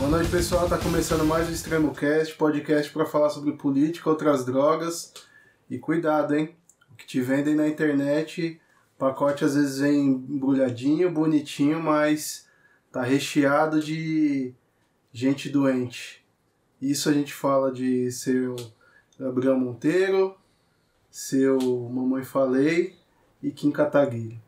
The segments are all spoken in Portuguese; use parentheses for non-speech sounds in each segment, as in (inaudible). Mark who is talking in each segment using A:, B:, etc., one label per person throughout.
A: Boa noite, pessoal. Tá começando mais o Extremo Cast, podcast para falar sobre política, outras drogas. E cuidado, hein? O que te vendem na internet, pacote às vezes vem embrulhadinho, bonitinho, mas tá recheado de gente doente. Isso a gente fala de seu Gabriel Monteiro, seu Mamãe Falei e Kim Kataguiri.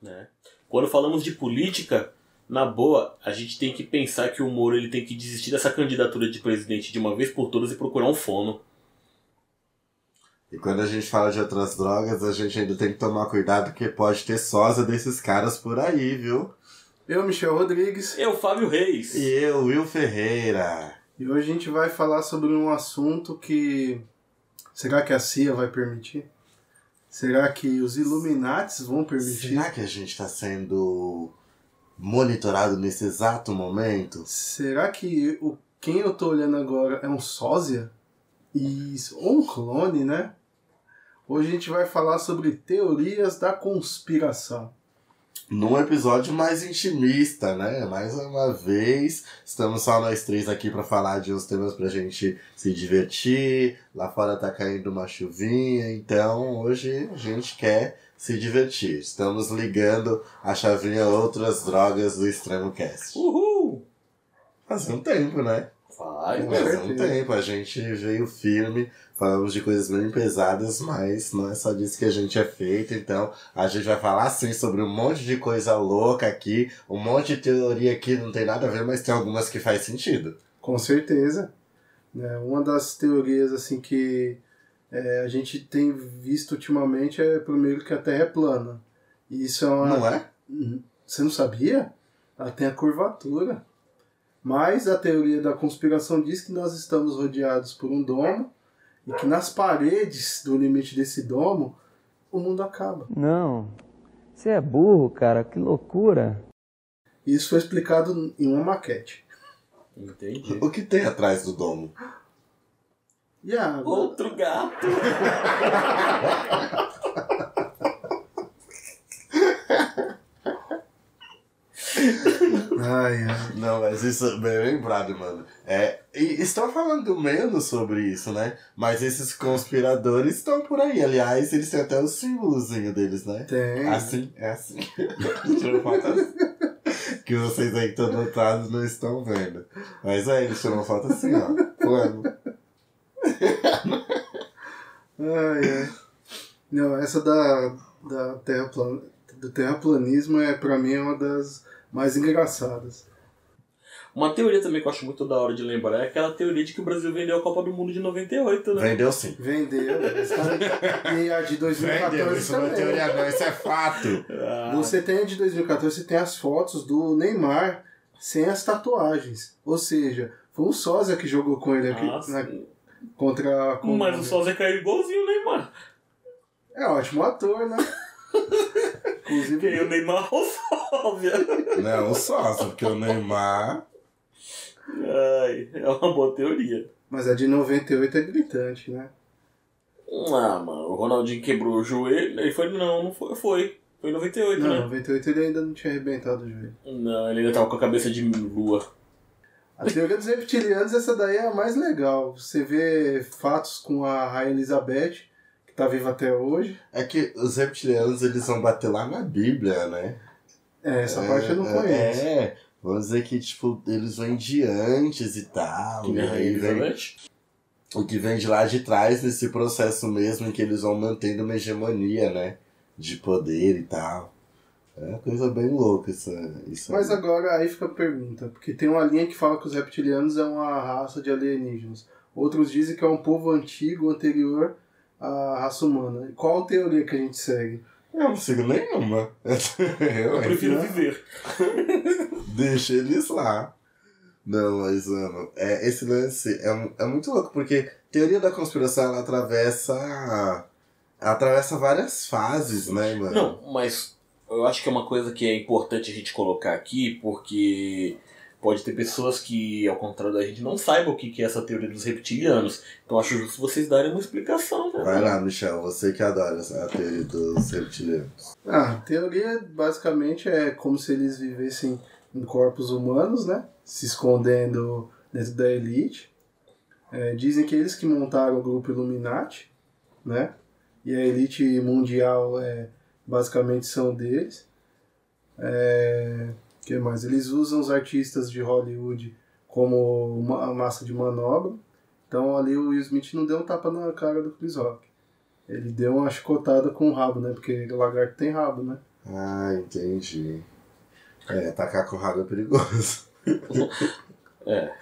B: né? Quando falamos de política, na boa, a gente tem que pensar que o Moro ele tem que desistir dessa candidatura de presidente de uma vez por todas e procurar um fono.
C: E quando a gente fala de outras drogas, a gente ainda tem que tomar cuidado porque pode ter sósia desses caras por aí, viu?
A: Eu, Michel Rodrigues,
B: Eu, Fábio Reis.
C: E eu, Will Ferreira.
A: e hoje a gente vai falar sobre um assunto que. Será que a CIA vai permitir? Será que os Illuminates vão permitir?
C: Será que a gente tá sendo monitorado nesse exato momento?
A: Será que o, quem eu tô olhando agora é um sósia? Isso, ou um clone, né? Hoje a gente vai falar sobre teorias da conspiração.
C: Num episódio mais intimista, né? Mais uma vez, estamos só nós três aqui pra falar de uns temas pra gente se divertir. Lá fora tá caindo uma chuvinha, então hoje a gente quer se divertir. Estamos ligando a chavinha outras drogas do Extremo Cast.
B: Uhul!
C: Faz um tempo, né?
B: Faz,
A: Com
B: né?
C: Faz um tempo. A gente veio firme, falamos de coisas bem pesadas, mas não é só disso que a gente é feito. Então a gente vai falar sim sobre um monte de coisa louca aqui, um monte de teoria aqui, não tem nada a ver, mas tem algumas que faz sentido.
A: Com certeza. Né? Uma das teorias assim que é, a gente tem visto ultimamente é primeiro que a Terra é plana. E isso é uma.
C: Não é?
A: Uhum. Você não sabia? Ela tem a curvatura. Mas a teoria da conspiração diz que nós estamos rodeados por um domo e que nas paredes do limite desse domo o mundo acaba.
D: Não. Você é burro, cara. Que loucura.
A: Isso foi explicado em uma maquete.
B: Entendi.
C: O que tem atrás do domo?
A: E a água?
B: Outro gato.
A: Ai, ai.
C: Não, mas isso é bem lembrado, mano. É, e estão falando menos sobre isso, né? Mas esses conspiradores estão por aí. Aliás, eles têm até o símbolozinho deles, né?
A: Tem.
C: Assim, é assim. (laughs) Tirou foto assim. Que vocês aí que estão notados não estão vendo. Mas é, eles tiram foto assim, ó. Plano.
A: Ai, ai. Não, essa da, da terraplan, do terraplanismo é pra mim é uma das mais engraçadas.
B: Uma teoria também que eu acho muito da hora de lembrar é aquela teoria de que o Brasil vendeu a Copa do Mundo de 98, né?
C: Vendeu sim.
A: Vendeu, (laughs) e a de 2014
C: Isso não é teoria, não. Isso é fato.
B: Ah,
A: Você tem a de 2014, você tem as fotos do Neymar sem as tatuagens. Ou seja, foi um sósia que jogou com ele aqui
B: ah,
A: na-. Contra a
B: Mas o
A: Colômbia.
B: Sósia caiu igualzinho o Neymar.
A: É ótimo ator, né? (laughs)
B: Porque
A: Inclusive,
B: o Neymar Sósia.
C: Não, só, porque o Neymar.
B: Ai, é uma boa teoria.
A: mas a de 98 é gritante, né?
B: Ah, mano, o Ronaldinho quebrou o joelho. Ele foi. Não, não foi. Foi. Foi em 98,
A: Não,
B: né?
A: 98 ele ainda não tinha arrebentado o joelho.
B: Não, ele ainda tava com a cabeça de lua.
A: A teoria dos reptilianos, essa daí é a mais legal. Você vê fatos com a Rainha Elizabeth, que tá viva até hoje.
C: É que os reptilianos eles vão bater lá na Bíblia, né?
A: É, essa parte eu não
C: É,
A: conheço.
C: É, vamos dizer que, tipo, eles vêm de antes e tal.
B: Que
C: e
B: Rainha
C: vem,
B: Elizabeth.
C: o que vem de lá de trás nesse processo mesmo em que eles vão mantendo uma hegemonia, né? De poder e tal. É uma coisa bem louca isso, isso
A: Mas
C: aí.
A: agora aí fica a pergunta, porque tem uma linha que fala que os reptilianos é uma raça de alienígenas. Outros dizem que é um povo antigo, anterior à raça humana. E Qual teoria que a gente segue?
C: Eu não sigo nenhuma. (laughs) Eu,
B: Eu prefiro
A: né?
B: viver. (laughs)
C: Deixa eles lá. Não, mas, mano, é, esse lance é, é muito louco, porque teoria da conspiração, ela atravessa... ela atravessa várias fases, né, mano?
B: Não, mas eu acho que é uma coisa que é importante a gente colocar aqui, porque pode ter pessoas que, ao contrário da gente, não saibam o que que é essa teoria dos reptilianos. Então acho justo vocês darem uma explicação, né?
C: Vai lá, Michel, você que adora essa teoria dos reptilianos.
A: Ah, a teoria basicamente é como se eles vivessem em corpos humanos, né? se escondendo dentro da elite. É, dizem que eles que montaram o grupo Illuminati, né? E a elite mundial é, basicamente são deles. É, que mais? Eles usam os artistas de Hollywood como uma massa de manobra. Então ali o Will Smith não deu um tapa na cara do Chris Rock. Ele deu uma chicotada com o rabo, né? Porque o lagarto tem rabo, né?
C: Ah, entendi. É, atacar com rabo é perigoso. (laughs)
B: É.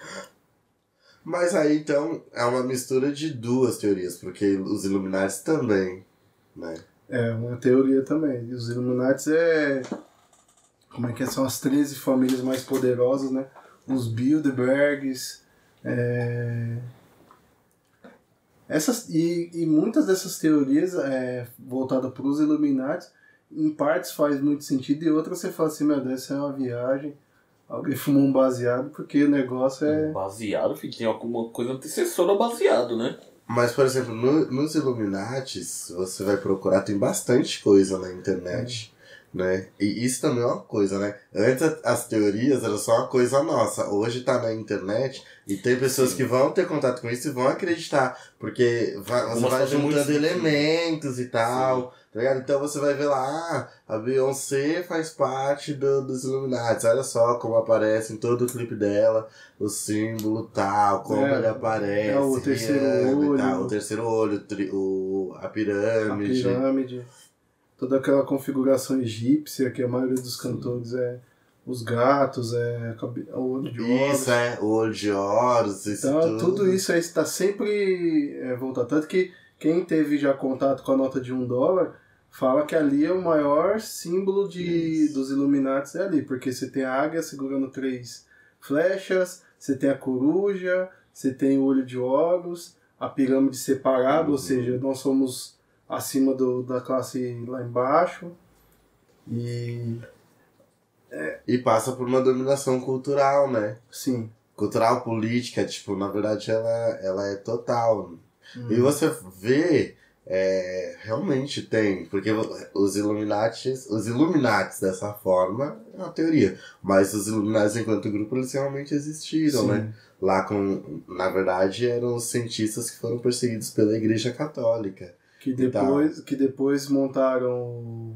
C: Mas aí então é uma mistura de duas teorias, porque os Illuminati também, né?
A: É, uma teoria também. E os Illuminati é. Como é que é? São as 13 famílias mais poderosas, né? Os Bilderbergs. É... Essas, e, e muitas dessas teorias é, voltadas para os Illuminati, em partes faz muito sentido, e outras você fala assim, meu Deus, isso é uma viagem. Alguém fumou um baseado, porque o negócio é.
B: Baseado, filho, tem alguma coisa antecessora ao baseado, né?
C: Mas, por exemplo, no- nos Illuminati, você vai procurar, tem bastante coisa na internet. Né? E isso também é uma coisa, né? Antes as teorias eram só uma coisa nossa. Hoje tá na internet e tem pessoas
B: Sim.
C: que vão ter contato com isso e vão acreditar. Porque vai, você vai
B: muito
C: juntando elementos e tal. Tá ligado? Então você vai ver lá, ah, a Beyoncé faz parte do- dos Illuminati. Olha só como aparece em todo o clipe dela, o símbolo tal, como
A: É,
C: ele aparece.
A: é o terceiro olho.
C: tal, o terceiro olho, tri- o, a
A: A
C: pirâmide.
A: pirâmide. Toda aquela configuração egípcia que a maioria dos cantores é. Os gatos, é cabe- o olho de ouro.
C: Isso, é, o olho de Horus, isso
A: Então,
C: tudo.
A: tudo isso aí está sempre é, voltado. Tanto que quem teve já contato com a nota de um dólar fala que ali é o maior símbolo de,
C: Isso.
A: dos Illuminati é ali, porque você tem a águia segurando três flechas, você tem a coruja, você tem o olho de Horus, a pirâmide separada,
C: Uhum.
A: ou seja, nós somos acima do, da classe lá embaixo. E
C: E passa por uma dominação cultural, né?
A: sim.
C: Cultural, política, tipo, na verdade ela, ela é total.
A: Hum.
C: E você vê, é, realmente tem, porque os Illuminati, os Illuminati dessa forma é uma teoria, mas os Illuminati enquanto grupo eles realmente existiram,
A: Sim.
C: né? Lá com, na verdade, eram os cientistas que foram perseguidos pela Igreja Católica.
A: Que depois, que depois montaram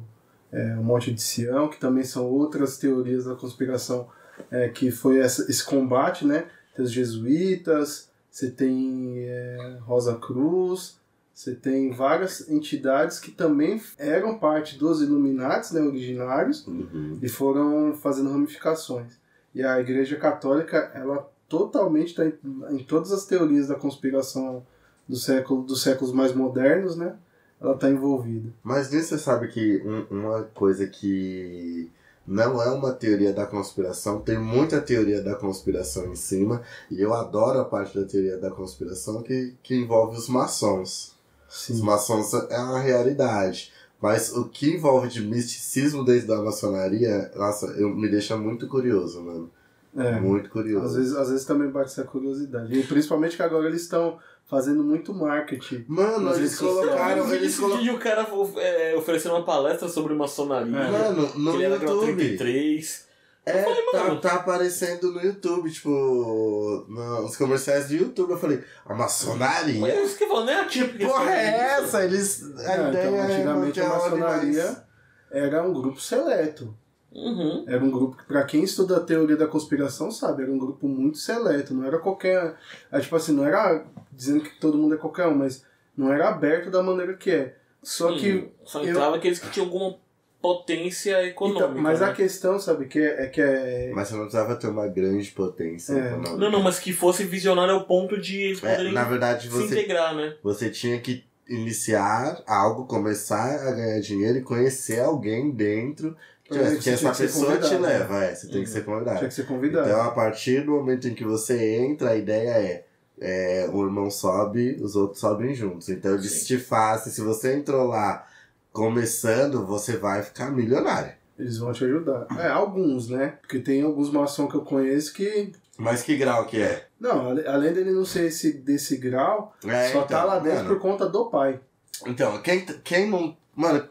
A: é, o Monte de Sião, que também são outras teorias da conspiração, é, que foi essa, esse combate, né? Tem os jesuítas, você tem é, Rosa Cruz, você tem várias entidades que também eram parte dos Illuminati, né, originários,
C: Uhum.
A: e foram fazendo ramificações. E a Igreja Católica, ela totalmente está em, em todas as teorias da conspiração do século, dos séculos mais modernos, né? Ela está envolvida.
C: Mas nisso você sabe que um- uma coisa que não é uma teoria da conspiração, tem muita teoria da conspiração em cima, e eu adoro a parte da teoria da conspiração que, que envolve os maçons. Os
A: Sim.
C: maçons é uma realidade. Mas o que envolve de misticismo dentro da maçonaria, nossa, eu, me deixa muito curioso, mano.
A: É.
C: Muito curioso.
A: Às vezes, às vezes também bate essa curiosidade. E principalmente que agora eles estão fazendo muito marketing.
C: Mano, eles
A: eles
C: colocaram. Eles colo...
B: vídeo o cara é, oferecendo uma palestra sobre maçonaria.
A: É.
C: Mano,
B: que
C: no
B: ele
C: YouTube.
B: 33.
C: É, tá,
B: mano.
C: tá aparecendo no YouTube, tipo, nos comerciais do YouTube. Eu falei, a maçonaria?
B: Mas é isso que eu falo, não é.
C: Que porra é essa? Eles. A
A: É,
C: ideia
A: então,
C: é
A: antigamente a maçonaria
C: mas-
A: era um grupo seleto.
B: Uhum.
A: Era um grupo que, pra quem estuda a teoria da conspiração, sabe, era um grupo muito seleto. Não era qualquer. É, tipo assim, não era dizendo que todo mundo é qualquer um, mas não era aberto da maneira que é. Só
B: Sim,
A: que.
B: Só
A: eu-
B: entrava aqueles que tinham alguma potência econômica.
A: Então, mas
B: né?
A: a questão, sabe, que é, é que é.
C: Mas você não precisava ter uma grande potência
A: É.
C: econômica.
B: Não, não, mas que fosse visionário ao ponto de eles
C: É,
B: poderem
C: na verdade,
B: se
C: você,
B: integrar, né?
C: você tinha que iniciar algo, começar a ganhar dinheiro e conhecer alguém dentro. Que,
A: É,
C: que
A: você tinha
C: essa pessoa te
A: né?
C: leva, é, você tem que
B: Uhum.
C: ser convidado.
A: Tinha que ser convidado.
C: Então, a partir do momento em que você entra, a ideia é, é o irmão sobe, os outros sobem juntos. Então,
B: Sim.
C: te fazem, se você entrou lá começando, você vai ficar milionário.
A: Eles vão te ajudar. É, alguns, né? Porque tem alguns maçons que eu conheço que.
C: Mas que grau que é?
A: Não, além dele não ser esse, desse grau,
C: É,
A: só tá
C: então,
A: lá dentro
C: mano,
A: por conta do pai.
C: Então, quem, quem não. Mano,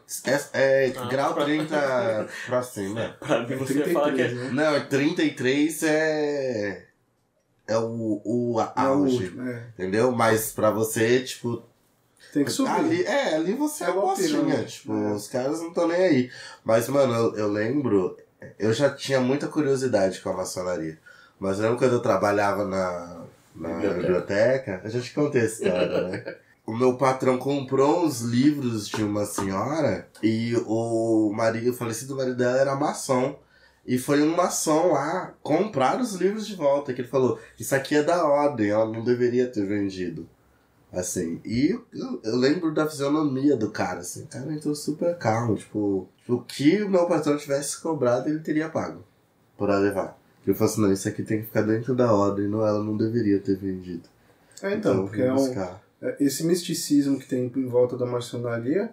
C: é, é
B: Ah,
C: grau
B: pra-
C: 30 pra cima. (laughs)
B: Pra mim, você fala que é.
A: 33, né?
C: Não, 33 é. É o, o
A: É
C: auge.
A: é.
C: Entendeu? Mas pra você, tipo.
A: Tem que subir.
C: Ali, é, ali você é
A: É pirâmide.
C: Tipo,
A: É.
C: os caras não estão nem aí. Mas, mano, eu, eu lembro. Eu já tinha muita curiosidade com a maçonaria. Mas eu lembro quando eu trabalhava na, na
B: Biblioteca.
C: biblioteca, eu já te contei essa história, né? (laughs) O meu patrão comprou uns livros de uma senhora e o marido, o falecido marido dela era maçom. E foi um maçom lá comprar os livros de volta, que ele falou, isso aqui é da ordem, ela não deveria ter vendido. Assim, e eu, eu lembro da fisionomia do cara, assim, o cara entrou super calmo, tipo, o que o meu patrão tivesse cobrado, ele teria pago por ela levar. Ele falou assim, não, isso aqui tem que ficar dentro da ordem, não, ela não deveria ter vendido.
A: É, então,
C: eu
A: porque é um, esse misticismo que tem em volta da maçonaria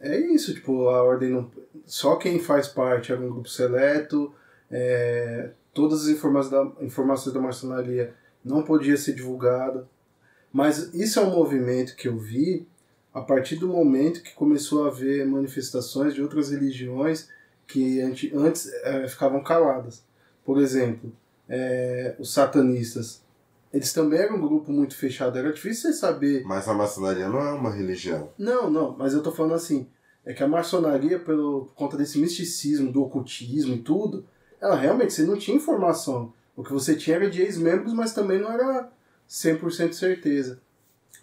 A: é isso, tipo, a ordem não. Só quem faz parte era um grupo seleto, é, todas as informações da, informações da maçonaria não podia ser divulgada. Mas isso é um movimento que eu vi a partir do momento que começou a haver manifestações de outras religiões que ante- antes eh, ficavam caladas. Por exemplo, eh, os satanistas. Eles também eram um grupo muito fechado. Era difícil você saber.
C: Mas a maçonaria não é uma religião.
A: Não, não, mas eu tô falando assim. É que a maçonaria, pelo, por conta desse misticismo, do ocultismo e tudo, ela realmente, você não tinha informação. O que você tinha era de ex-membros, mas também não era 100% certeza.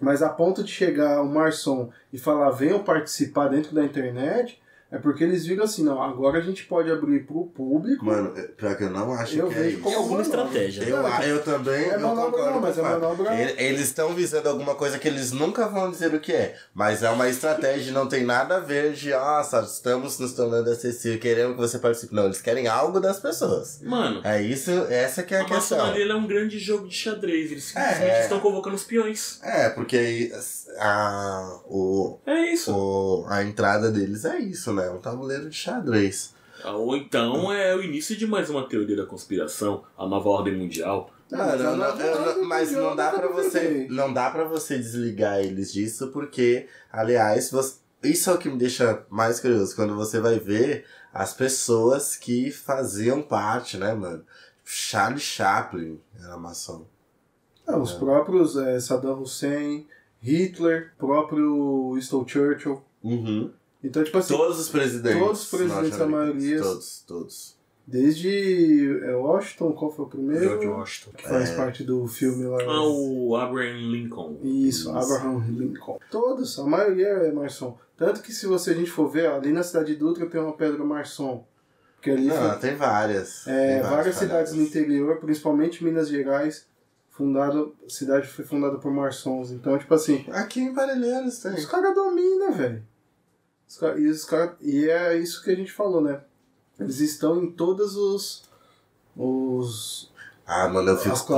A: Mas a ponto de chegar o Marçom e falar, venham participar dentro da internet, é porque eles viram assim, não, agora a gente pode abrir pro público.
C: Mano, é- pior que eu não acho
A: Eu
C: que é
A: vejo
C: isso.
A: como
B: É alguma estratégia.
C: Eu,
A: Não,
C: eu também
A: é
C: eu
A: manobra, não, mas é manobra-
C: Ele- Eles estão visando alguma coisa que eles nunca vão dizer o que é. Mas é uma estratégia, não tem nada a ver de, nossa, estamos nos tornando acessível, queremos que você participe. Não, eles querem algo das pessoas.
B: Mano,
C: É isso, essa que é a,
B: a
C: questão.
B: maçonaria ela é um grande jogo de xadrez. Eles simplesmente
C: É.
B: estão convocando os peões.
C: É, porque aí a, o,
B: É isso.
C: o, a entrada deles é isso, né? Um tabuleiro de xadrez.
B: Ou então é o início de mais uma teoria da conspiração, a nova ordem mundial.
A: Não,
C: Não,
A: mas
C: não, não, mas não dá pra você, não dá para você desligar eles disso, porque, aliás, você, isso é o que me deixa mais curioso quando você vai ver as pessoas que faziam parte, né, mano? Charlie Chaplin era maçom.
A: Ah, os próprios eh, Saddam Hussein, Hitler, próprio Winston Churchill.
C: Uhum.
A: Então, tipo assim,
C: Todos os presidentes.
A: todos os presidentes, a maioria-
C: Todos, todos.
A: desde eh, Washington, qual foi o primeiro?
B: George Washington.
A: Que faz
C: É.
A: parte do filme lá.
B: Ah, o Abraham Lincoln.
A: Isso,
C: Isso.
A: Abraham Lincoln. Todos, a maioria é Marçom. Tanto que se você, a gente for ver, ali na cidade de Dutra tem uma pedra Marçom. Que ali
C: Não,
A: foi,
C: tem várias.
A: é,
C: Tem
A: várias cidades no interior, principalmente Minas Gerais, fundada, a cidade foi fundada por Marçons. Então, tipo assim,
C: Aqui em Parelheiros tem.
A: os caras dominam, velho. E, os cara- e é isso que a gente falou, né? Eles estão em todos os. os
C: Ah, mano, eu fico com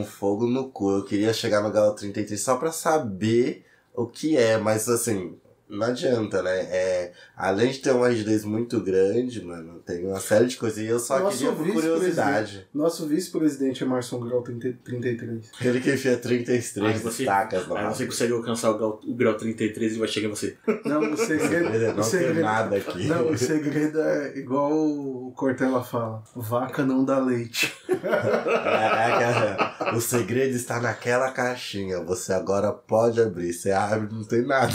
C: um fogo no cu. Eu queria chegar no Galo 33 só pra saber o que é, mas assim, não adianta, né? É, além de ter uma rigidez muito grande, mano, tem uma série de coisas. E eu só
A: Nosso
C: queria por curiosidade.
A: Nosso vice-presidente é Marson Grau 30 33.
C: Ele que enfia 33
B: Aí você- Aí
C: rabo.
B: você consegue alcançar o grau, o grau 33 e vai chegar em você.
A: Não, o segredo.
C: Ele
A: o
C: não tem
A: segredo
C: nada aqui.
A: Não, o segredo é igual o Cortella fala: vaca não dá leite.
C: É, é aquela- o segredo está naquela caixinha. Você agora pode abrir. Você abre, não tem nada.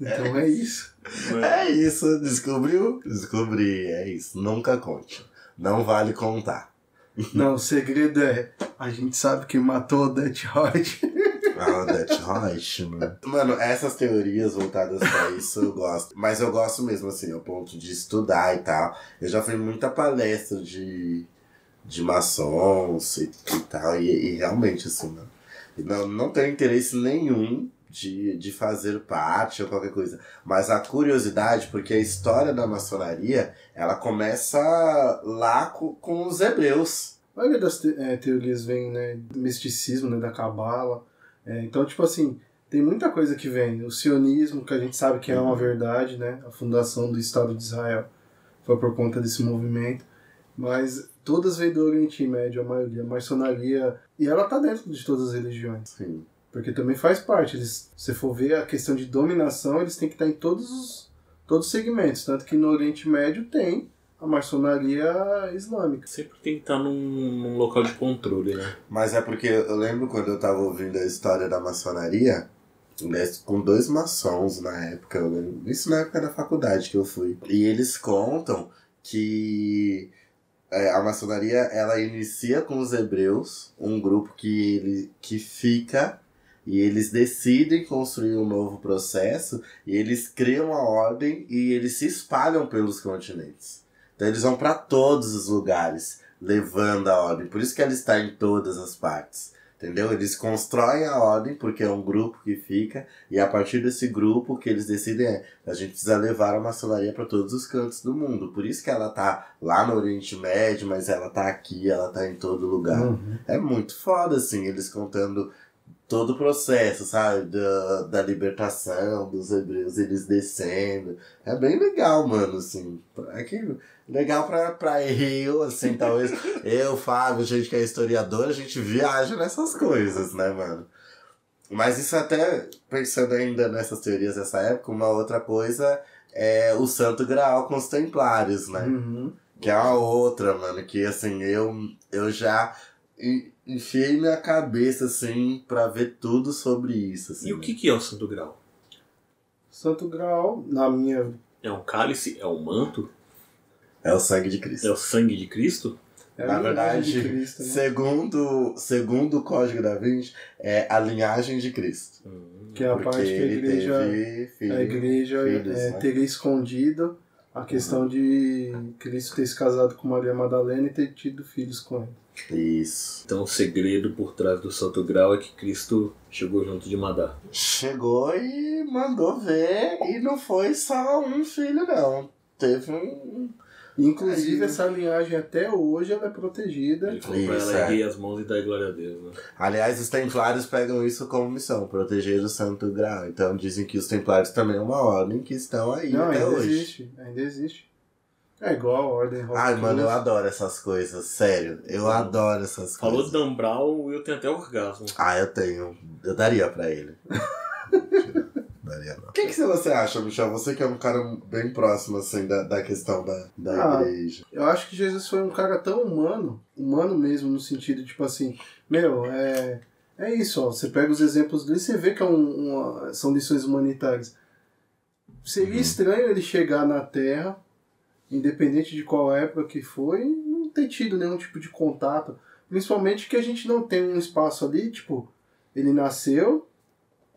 A: Então é isso.
C: É isso, descobriu? Descobri, é isso. Nunca conte. Não vale contar.
A: Não, o segredo é: a gente sabe quem matou o Death Rod.
C: Ah, that's right, mano. Mano, essas teorias voltadas pra isso eu gosto. Mas eu gosto mesmo, assim, ao ponto de estudar e tal. Eu já fui em muita palestra de, de maçons e, e tal. E, e realmente, assim, mano. Não, não tenho interesse nenhum de, de fazer parte ou qualquer coisa. Mas a curiosidade, porque a história da maçonaria, ela começa lá com, com os hebreus.
A: A maioria das te- eh, teorias vem, né, do misticismo, né, da cabala. É, então, tipo assim, tem muita coisa que vem. O sionismo, que a gente sabe que é uma verdade, né? A fundação do Estado de Israel foi por conta desse movimento. Mas todas veio do Oriente Médio, a maioria. A maçonaria. E ela tá dentro de todas as religiões.
C: Sim.
A: Porque também faz parte. Eles, se você for ver a questão de dominação, eles têm que estar em todos os, todos os segmentos. Tanto que no Oriente Médio tem a maçonaria islâmica.
B: Sempre tem que estar num, num local de controle, né?
C: Mas é porque eu lembro quando eu tava ouvindo a história da maçonaria, né, com dois maçons na época, eu lembro, isso na época da faculdade que eu fui. E eles contam que é, a maçonaria ela inicia com os hebreus, um grupo que, ele, que fica e eles decidem construir um novo processo e eles criam a ordem e eles se espalham pelos continentes. Então eles vão para todos os lugares levando a ordem. Por isso que ela está em todas as partes. Entendeu? Eles constroem a ordem porque é um grupo que fica e a partir desse grupo que eles decidem é a gente precisa levar a maçonaria para todos os cantos do mundo. Por isso que ela tá lá no Oriente Médio, mas ela tá aqui, ela tá em todo lugar.
A: Uhum.
C: É muito foda assim, eles contando todo o processo, sabe? Da, da libertação dos hebreus, eles descendo. É bem legal, mano, assim. É que legal pra, pra eu, assim, talvez (laughs) eu, Fábio, gente que é historiador, a gente viaja nessas coisas, né, mano? Mas isso até, pensando ainda nessas teorias dessa época, uma outra coisa é o Santo Graal com os Templários, né?
A: Uhum.
C: Que é uma outra, mano, que assim, eu, eu já enfiei minha cabeça, assim, pra ver tudo sobre isso, assim.
B: E o que, que é o Santo Grau?
A: Santo Graal, na minha.
B: É um cálice? É um manto?
C: É o sangue de
B: É
C: Cristo.
B: o sangue de Cristo?
A: É
C: Na verdade,
A: de Cristo, né?
C: segundo, segundo o Código da Vinci, é a linhagem de Cristo.
B: Hum.
A: Que é a parte que a
C: ele
A: igreja,
C: teve filho,
A: a igreja
C: filhos,
A: é,
C: né?
A: teria escondido a questão de Cristo ter se casado com Maria Madalena e ter tido filhos com ele.
C: Isso.
B: Então o segredo por trás do Santo Grau é que Cristo chegou junto de Madá.
C: Chegou e mandou ver, e não foi só um filho, não. Teve um.
A: Inclusive,
C: Aí-
A: essa linhagem até hoje ela é protegida.
B: Ele falou pra
C: Isso,
B: ela
C: é.
B: erguer as mãos e dar glória a Deus. Né?
C: Aliás, os templários pegam isso como missão, proteger o Santo Grau. Então dizem que os templários também é uma ordem que estão aí
A: Não,
C: até
A: ainda
C: hoje.
A: existe. Ainda existe. É igual a Ordem
C: Ai,
A: Rockers.
C: mano, eu adoro essas coisas, sério. Eu adoro essas
B: Falou
C: coisas.
B: Dan Brown e eu tenho até orgasmo.
C: Ah, eu tenho. Eu daria pra ele. (laughs) Daria não. O que, que você acha, Michel? Você que é um cara bem próximo, assim, da, da questão da, da
A: Ah.
C: igreja.
A: Eu acho que Jesus foi um cara tão humano, humano mesmo, no sentido, tipo assim, meu, é, é isso, ó. Você pega os exemplos dele e você vê que é um, uma- são lições humanitárias. Seria
C: Uhum.
A: estranho ele chegar na Terra, independente de qual época que foi, não ter tido nenhum tipo de contato. Principalmente que a gente não tem um espaço ali, tipo, ele nasceu,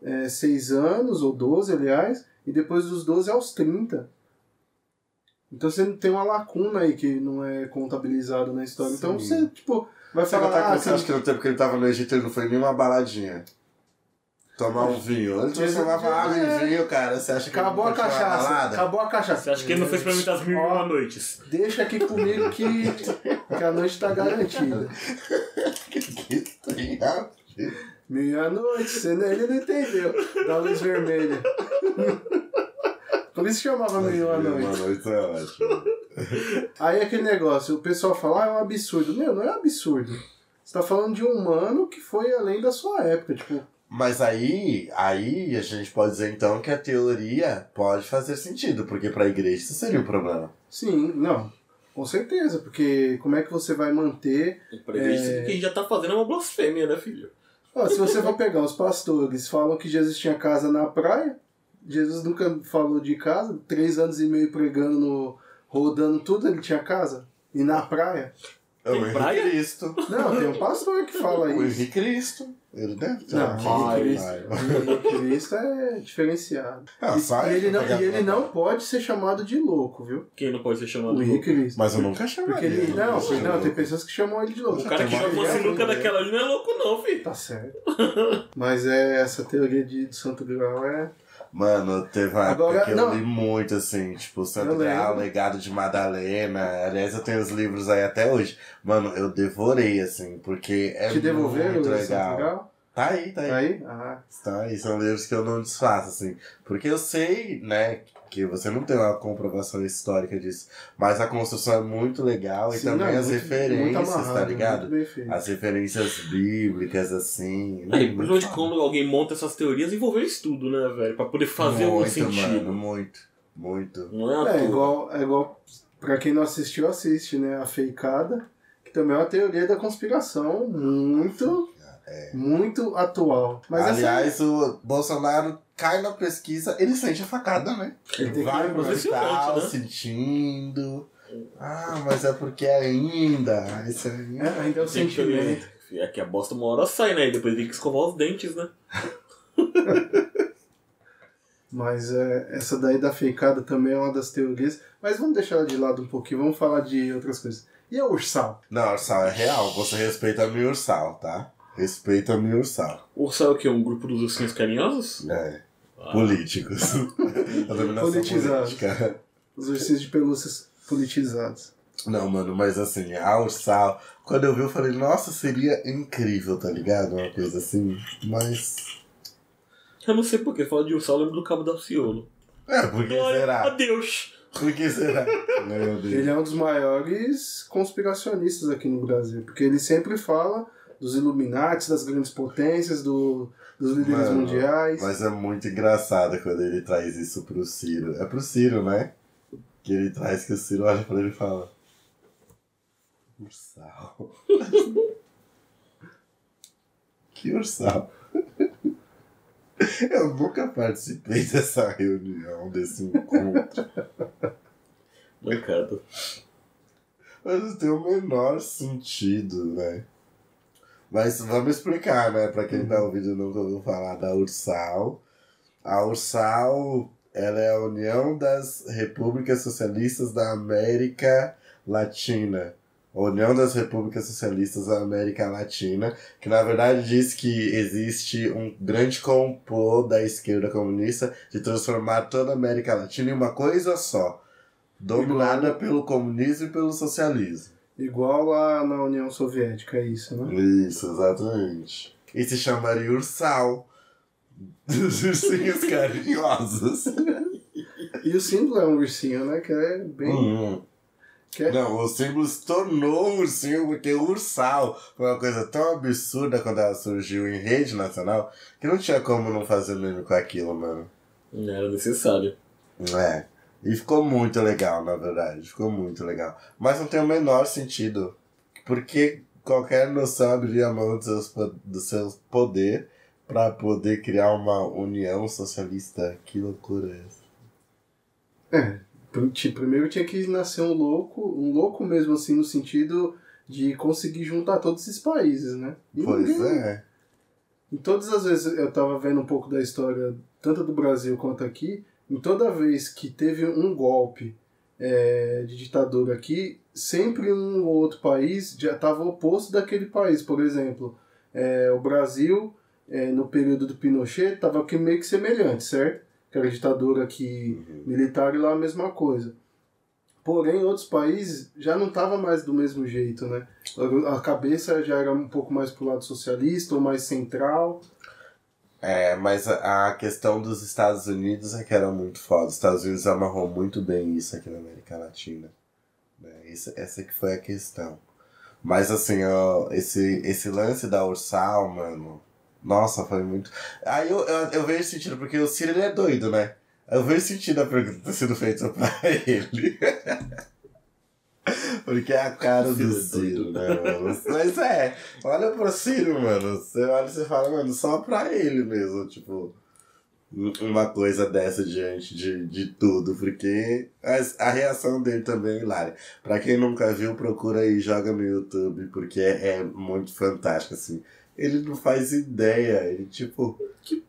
A: é, seis anos, ou 12, aliás, e depois dos 12 aos 30. Então você tem uma lacuna aí que não é contabilizado na história. Então
C: Sim.
A: você, tipo, vai
C: Você
A: falar.
C: que
A: Ah,
C: você acha que no tempo que ele tava no Egito ele não foi nenhuma baladinha? Tomar um vinho. Ele
A: Jesus-
C: tomava água
A: é.
C: e vinho, cara. Você acha que
A: acabou a cachaça. Acabou a cachaça.
B: Você acha que ele não foi experimentar as mil e uma noites?
A: Deixa aqui comigo que, que a noite tá garantida. (laughs)
C: Que tem a ver?
A: Meia-noite, você não- ele não entendeu. Da luz vermelha. Por isso chamava meia
C: Uma
A: noite.
C: noite é ótimo. (laughs)
A: Aí aquele negócio, o pessoal fala, ah, é um absurdo. Meu, não é absurdo. Você tá falando de um humano que foi além da sua época. Tipo,
C: Mas aí, aí a gente pode dizer então que a teoria pode fazer sentido, porque pra igreja isso seria um problema.
A: sim, não. Com certeza, porque como é que você vai manter.
B: Pra igreja,
A: É.
B: que a gente já tá fazendo é uma blasfêmia, né, filho?
A: Ó, se você for pegar os pastores, falam que Jesus tinha casa na praia. Jesus nunca falou de casa, três anos e meio pregando, no, rodando tudo, ele tinha casa. E na praia?
C: É o Henrique? Cristo.
A: Não, tem um pastor que fala
C: O
A: isso.
C: Henrique Cristo. Ele deve ter.
A: Não,
C: uma.
A: Cristo, é diferenciado. (laughs)
C: Ah,
A: E-
C: sai
A: e ele, não, e ele não pode ser chamado de louco, viu?
B: Quem não pode ser chamado
A: O
B: de
A: Henrique
B: louco?
A: Cristo.
C: Mas eu nunca chamaria.
A: Porque ele. Não,
C: eu
A: foi- não, tem pessoas que chamam ele de louco.
B: O cara que
A: criança,
B: sinuca
A: né?
B: daquela ali não é louco, não, filho.
A: Tá certo. Mas é essa teoria de, de Santo Grau é.
C: Mano, teve uma
A: Agora,
C: época que
A: não.
C: eu li muito, assim, tipo, Santo
A: Eu
C: Graal,
A: lembro.
C: Legado de Madalena. Aliás, eu tenho os livros aí até hoje. Mano, eu devorei, assim, porque é
A: te devolveram
C: muito
A: Santo
C: legal. Tá aí, tá aí.
A: Tá aí? Ah,
C: Tá aí, são livros que eu não desfaço, assim. Porque eu sei, né, que você não tem uma comprovação histórica disso. Mas a construção é muito legal e
A: sim,
C: também
A: não,
C: as
A: muito-
C: referências,
A: muito amarrado,
C: tá ligado? As referências bíblicas, assim.
B: Aí,
C: muito
B: principalmente quando alguém monta essas teorias, envolveu estudo, né, velho? Pra poder fazer algum
C: muito,
B: sentido.
C: Mano, muito, muito.
B: Não é
A: É igual, é igual, pra quem não assistiu, assiste, né? A Feicada, que também é uma teoria da conspiração muito, muito atual. Mas essa-
C: Aliás, o Bolsonaro cai na pesquisa, ele sente a facada, né?
A: Ele tem que
C: Vai pro hospital
B: né?
C: sentindo. Ah, mas é porque ainda. Isso.
A: É, ainda é o
B: Tem que-
A: sentimento.
B: É que a bosta uma hora sai, né? E depois tem que escovar os dentes, né? (laughs)
A: Mas é, essa daí da feicada também é uma das teorias. Mas vamos deixar ela de lado um pouquinho, vamos falar de outras coisas. E a Ursal?
C: Não, Ursal é real. Você respeita a minha Ursal, tá? Respeita a minha Ursal.
B: Ursal é o quê? Um grupo dos ursinhos carinhosos?
C: É.
B: Ah.
C: Políticos. (laughs) a dominação
A: Politizados.
C: política.
A: Os ursinhos de pelúcias politizados.
C: Não, mano, mas assim, a Ursal, quando eu vi, eu falei, nossa, seria incrível, tá ligado? Uma coisa assim. Mas.
B: Eu não sei porquê. Fala de Ursal, eu lembro do Cabo da Ciolo.
C: É, por que
B: Glória
C: será?
B: a Deus!
C: Por que será? Meu Deus.
A: Ele é um dos maiores conspiracionistas aqui no Brasil, porque ele sempre fala dos Illuminati, das grandes potências, do, dos líderes
C: Mano,
A: mundiais.
C: Mas é muito engraçado quando ele traz isso pro Ciro. É pro Ciro, né? Que ele traz que o Ciro olha pra ele e fala. Ursal. (laughs) que ursal? (laughs) Eu nunca participei dessa reunião, desse encontro.
B: Mancada.
C: Mas não tem o menor sentido, né? Mas vamos explicar, né? Pra quem tá ouvindo e nunca ouviu falar da Ursal. A Ursal, ela é a União das Repúblicas Socialistas da América Latina. A União das Repúblicas Socialistas da América Latina, que na verdade diz que existe um grande complô da esquerda comunista de transformar toda a América Latina em uma coisa só, dominada pelo comunismo e pelo socialismo.
A: Igual lá na União Soviética, é isso, né?
C: Isso, exatamente. E se chamaria Ursal. (laughs) Dos ursinhos carinhosos.
A: E o símbolo é um ursinho, né? Que é bem.
C: Hum.
A: Que é-
C: Não, o símbolo se tornou um ursinho porque o Ursal foi uma coisa tão absurda quando ela surgiu em rede nacional que não tinha como não fazer meme com aquilo, mano.
B: Não era necessário.
C: É. E ficou muito legal, na verdade. Ficou muito legal. Mas não tem o menor sentido. Porque qualquer noção abriria a mão do, seus, po- do seu poder pra poder criar uma união socialista. Que loucura é essa?
A: É. Primeiro tinha que nascer um louco, um louco mesmo assim, no sentido de conseguir juntar todos esses países, né? E
C: Pois
A: ninguém-
C: é.
A: Em todas as vezes eu tava vendo um pouco da história, tanto do Brasil quanto aqui, em toda vez que teve um golpe é, de ditadura aqui, sempre um ou outro país já estava oposto daquele país. Por exemplo, é, o Brasil, é, no período do Pinochet, estava meio que semelhante, certo? Aquela ditadura aqui militar e lá a mesma coisa. Porém, outros países já não estava mais do mesmo jeito, né? A a cabeça já era um pouco mais pro lado socialista ou mais central.
C: É, mas a, questão dos Estados Unidos é que era muito foda. Os Estados Unidos amarrou muito bem isso aqui na América Latina. Né? Isso, essa que foi a questão. Mas assim, ó, esse, esse lance da Ursal, mano. Nossa, foi muito. Aí eu, eu, eu vejo sentido, porque o Ciro ele é doido, né? Eu vejo sentido a pergunta sido feita pra (laughs) ele. Porque é a cara do Ciro, né, mano? Mas é, olha pro Ciro, mano. Você olha e você fala, mano, só pra ele mesmo, tipo, uma coisa dessa diante de, de tudo, porque a, a reação dele também é hilária. Pra quem nunca viu, procura aí, joga no YouTube, porque é, é muito fantástico, assim. Ele não faz ideia, ele tipo,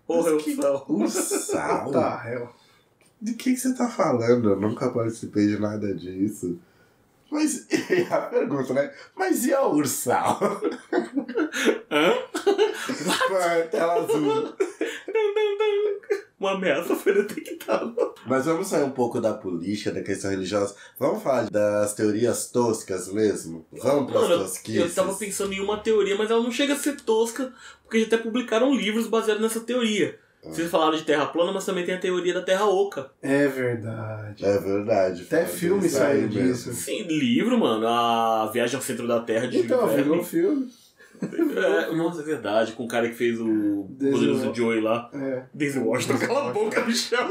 B: Porra,
C: Mas que
B: Ursal. (laughs)
C: Ursal?
A: Tá, hell.
C: De que, que você tá falando? Eu nunca participei de nada disso. Mas e (laughs) a pergunta, né? Mas e a Ursal? (laughs)
B: Hã?
C: Com a tela azul.
B: Não, não, não. Uma ameaça foi detectada.
C: Mas vamos sair um pouco da política, da questão religiosa. Vamos falar das teorias toscas mesmo? Vamos para as tosquices?
B: eu tava pensando em uma teoria, mas ela não chega a ser tosca, porque já até publicaram livros baseados nessa teoria. Vocês falaram de Terra plana, mas também tem a teoria da Terra oca.
A: É verdade.
C: É verdade.
A: Até filme saiu disso.
B: Sim, livro, mano. A Viagem ao Centro da Terra de
A: Então, virou filme.
B: É, nossa, é verdade. Com o cara que fez o Poderoso Joey lá.
A: É.
B: Denzel Washington, cala a boca, Michel. (laughs)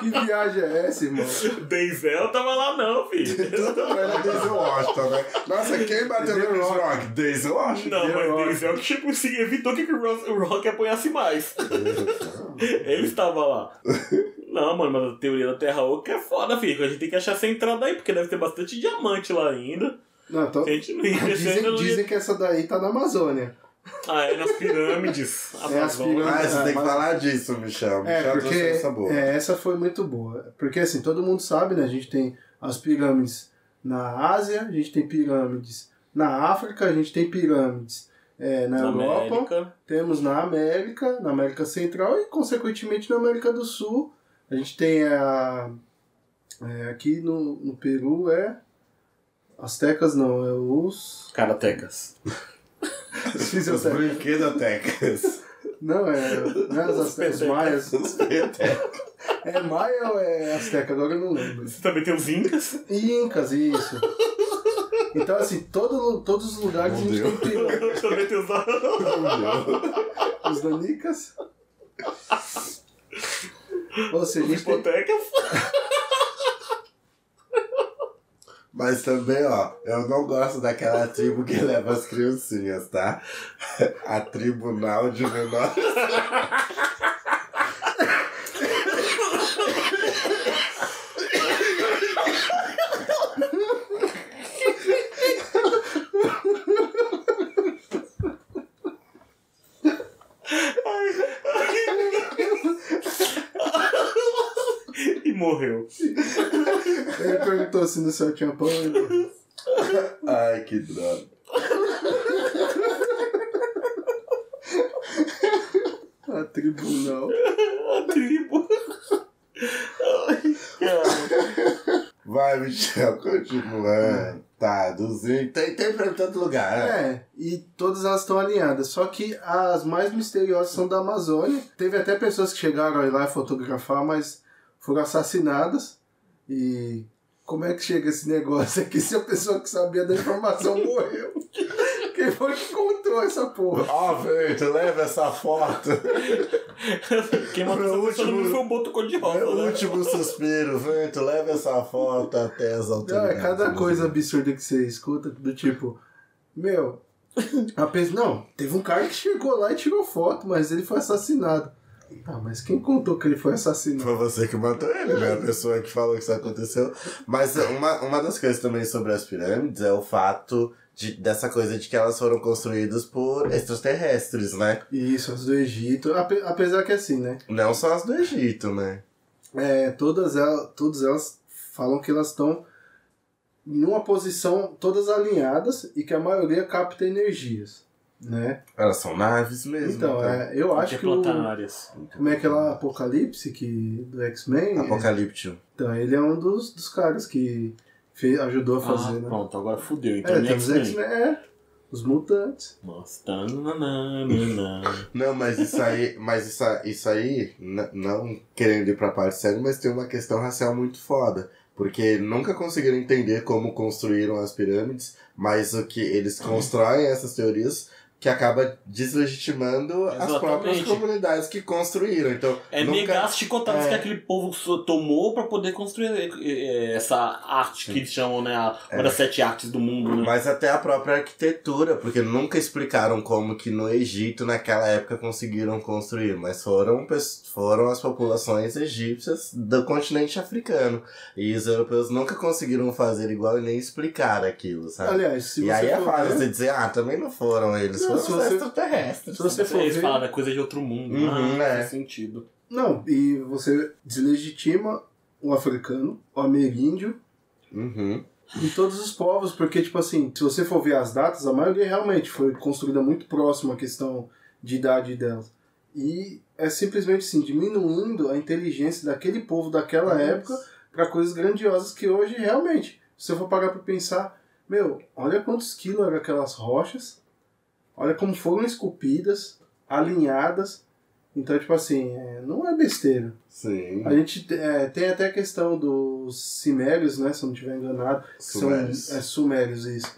A: Que viagem é essa, irmão?
B: Denzel tava lá não, filho. (laughs)
C: Tudo era Denzel Washington, né? Nossa, quem bateu no Chris Rock? Denzel Washington.
B: Não, mas
A: Rock.
B: Denzel que tipo, assim, evitou que o Rock- o Rock apanhasse mais. Ele estava lá. Não, mano, mas a teoria da Terra Oca é foda, filho. A gente tem que achar essa entrada aí, porque deve ter bastante diamante lá ainda.
A: Não, tô...
B: A gente não
A: dizem,
B: não ia-
A: dizem que essa daí tá na Amazônia.
B: Ah, é nas pirâmides.
A: É, as pirâmides.
C: Ah, você
A: É,
C: tem que falar disso, Michel.
A: É,
C: Michel
A: porque
C: trouxe essa boa.
A: é, essa foi muito boa. Porque assim, todo mundo sabe, né? A gente tem as pirâmides na Ásia, a gente tem pirâmides na África, a gente tem pirâmides é, na,
B: Na
A: Europa,
B: América.
A: temos na América, na América Central e, consequentemente, na América do Sul. A gente tem a. é, aqui no, no Peru é. Aztecas não, é os.
B: Karatecas.
A: Os
C: Os brinquedotecas.
A: Não, é. Não é os aztecas, os maias.
C: Os.
A: É maia ou é azteca? Agora eu não lembro.
B: Você também tem os Incas.
A: Incas, isso. Então, assim, todo, todos os lugares a gente tem pirâmide.
B: também tem os
A: Os danicas. Ou seja, a gente tem...
C: Mas também, ó, eu não gosto daquela tribo que leva as criancinhas, tá? A tribunal de menores.
B: e morreu.
A: Ele perguntou se no céu tinha pão.
C: Ai, que droga.
A: A tribunal.
B: A tribo. Ai, cara.
C: Vai, Michel, continua. Tá, duzinho. Tem, tem pra todo lugar, né?
A: É, e todas elas estão alinhadas. Só que as mais misteriosas são da Amazônia. Teve até pessoas que chegaram a ir lá e fotografar, mas foram assassinadas. E como é que chega esse negócio aqui se a pessoa que sabia da informação morreu? Quem foi que contou essa porra?
C: Ó, Vento, leva essa foto.
B: Quem matou essa pessoa
C: último-
B: foi um boto cor-de-rosa.
C: Meu
B: né?
C: último suspiro, Vento, leva essa foto até as
A: Não,
C: autoridades.
A: é cada coisa absurda que você escuta, do tipo, meu, a pessoa, não, teve um cara que chegou lá e tirou foto, mas ele foi assassinado. Tá, mas quem contou que ele foi assassinado?
C: Foi você que matou ele, né? A pessoa que falou que isso aconteceu. Mas uma, uma das coisas também sobre as pirâmides é o fato de, dessa coisa de que elas foram construídas por extraterrestres, né?
A: Isso, as do Egito, ape- apesar que assim, né?
C: Não só as do Egito, né?
A: É, todas, elas, todas elas falam que elas estão numa posição todas alinhadas e que a maioria capta energias, né?
C: Elas são naves mesmo.
A: Então, é, eu acho que o, como é aquela Apocalipse que, do X-Men,
C: Apocalíptico.
A: então ele é um dos, dos caras que fe- ajudou a fazer,
B: ah,
A: né?
B: pronto, agora fudeu. Então
A: É,
B: nem
A: temos
B: X-Men.
A: É, os mutantes.
B: Nossa, tananana. (laughs)
C: Não, mas isso aí, mas isso, isso aí, não querendo ir pra parte séria, mas tem uma questão racial muito foda. Porque nunca conseguiram entender como construíram as pirâmides, mas o que eles constroem essas teorias que acaba deslegitimando as
B: Exatamente.
C: próprias comunidades que construíram. Então,
B: É
C: nunca...
B: negar as chicotadas
C: é.
B: que aquele povo tomou pra poder construir eh, eh, essa arte que eles chamam, né? Uma das sete artes do mundo, né?
C: Mas até a própria arquitetura, porque nunca explicaram como que no Egito, naquela época, conseguiram construir, mas foram, foram as populações egípcias do continente africano. E os europeus nunca conseguiram fazer igual e nem explicar aquilo, sabe?
A: Aliás, se
C: e
A: você
C: aí é fácil
A: ver-
C: você dizer, ah, também não foram eles,
A: Não,
C: foram
A: se você-
C: extraterrestres.
A: se você for
B: Eles
A: ver-
B: falam, é coisa de outro mundo.
C: Uhum,
B: ah,
C: é.
B: faz sentido.
A: Não, e você deslegitima o africano, o ameríndio
C: Uhum.
A: e todos os povos, porque, tipo assim, se você for ver as datas, a maioria realmente foi construída muito próximo à questão de idade delas. E é simplesmente assim, diminuindo a inteligência daquele povo daquela época para coisas grandiosas que hoje realmente, se eu for parar para pensar, meu, olha quantos quilos eram aquelas rochas, olha como foram esculpidas, alinhadas. Então, tipo assim, é, não é besteira.
C: Sim.
A: A gente é, tem até a questão dos Cimérios, né? Se eu não estiver enganado.
C: Sumérios.
A: São, é, Sumérios, isso.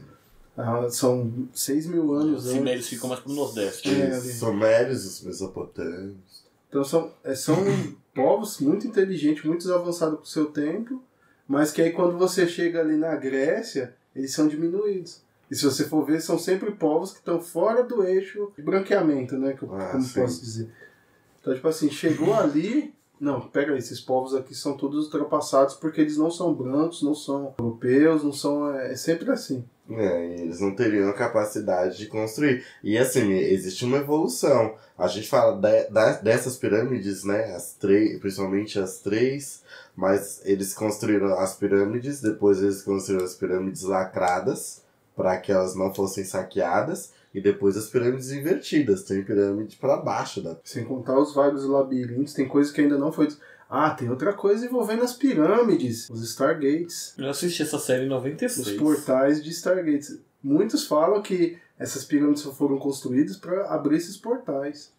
A: Ah, são 6 mil anos
B: Os
A: antes.
B: cimérios ficam mais pro Nordeste.
A: É.
C: Sumérios, os mesopotâmios.
A: Então são, é, são (laughs) povos muito inteligentes, muito avançados pro seu tempo, mas que aí quando você chega ali na Grécia, eles são diminuídos. E se você for ver, são sempre povos que estão fora do eixo de branqueamento, né? Que eu,
C: Ah,
A: como
C: sim.
A: posso dizer. Então, tipo assim, chegou (laughs) ali. Não, pega aí, esses povos aqui são todos ultrapassados porque eles não são brancos, não são europeus, não são. É, é sempre assim.
C: É, e eles não teriam a capacidade de construir. E assim, existe uma evolução. A gente fala de- da- dessas pirâmides, né? As três, principalmente as três, mas eles construíram as pirâmides, depois eles construíram as pirâmides lacradas para que elas não fossem saqueadas, e depois as pirâmides invertidas. Tem pirâmide para baixo da.
A: Sem contar os vários labirintos, tem coisa que ainda não foi. Ah, tem outra coisa envolvendo as pirâmides, os Stargates.
B: Eu assisti essa série em 96.
A: os portais de Stargates. Muitos falam que essas pirâmides foram construídas para abrir esses portais.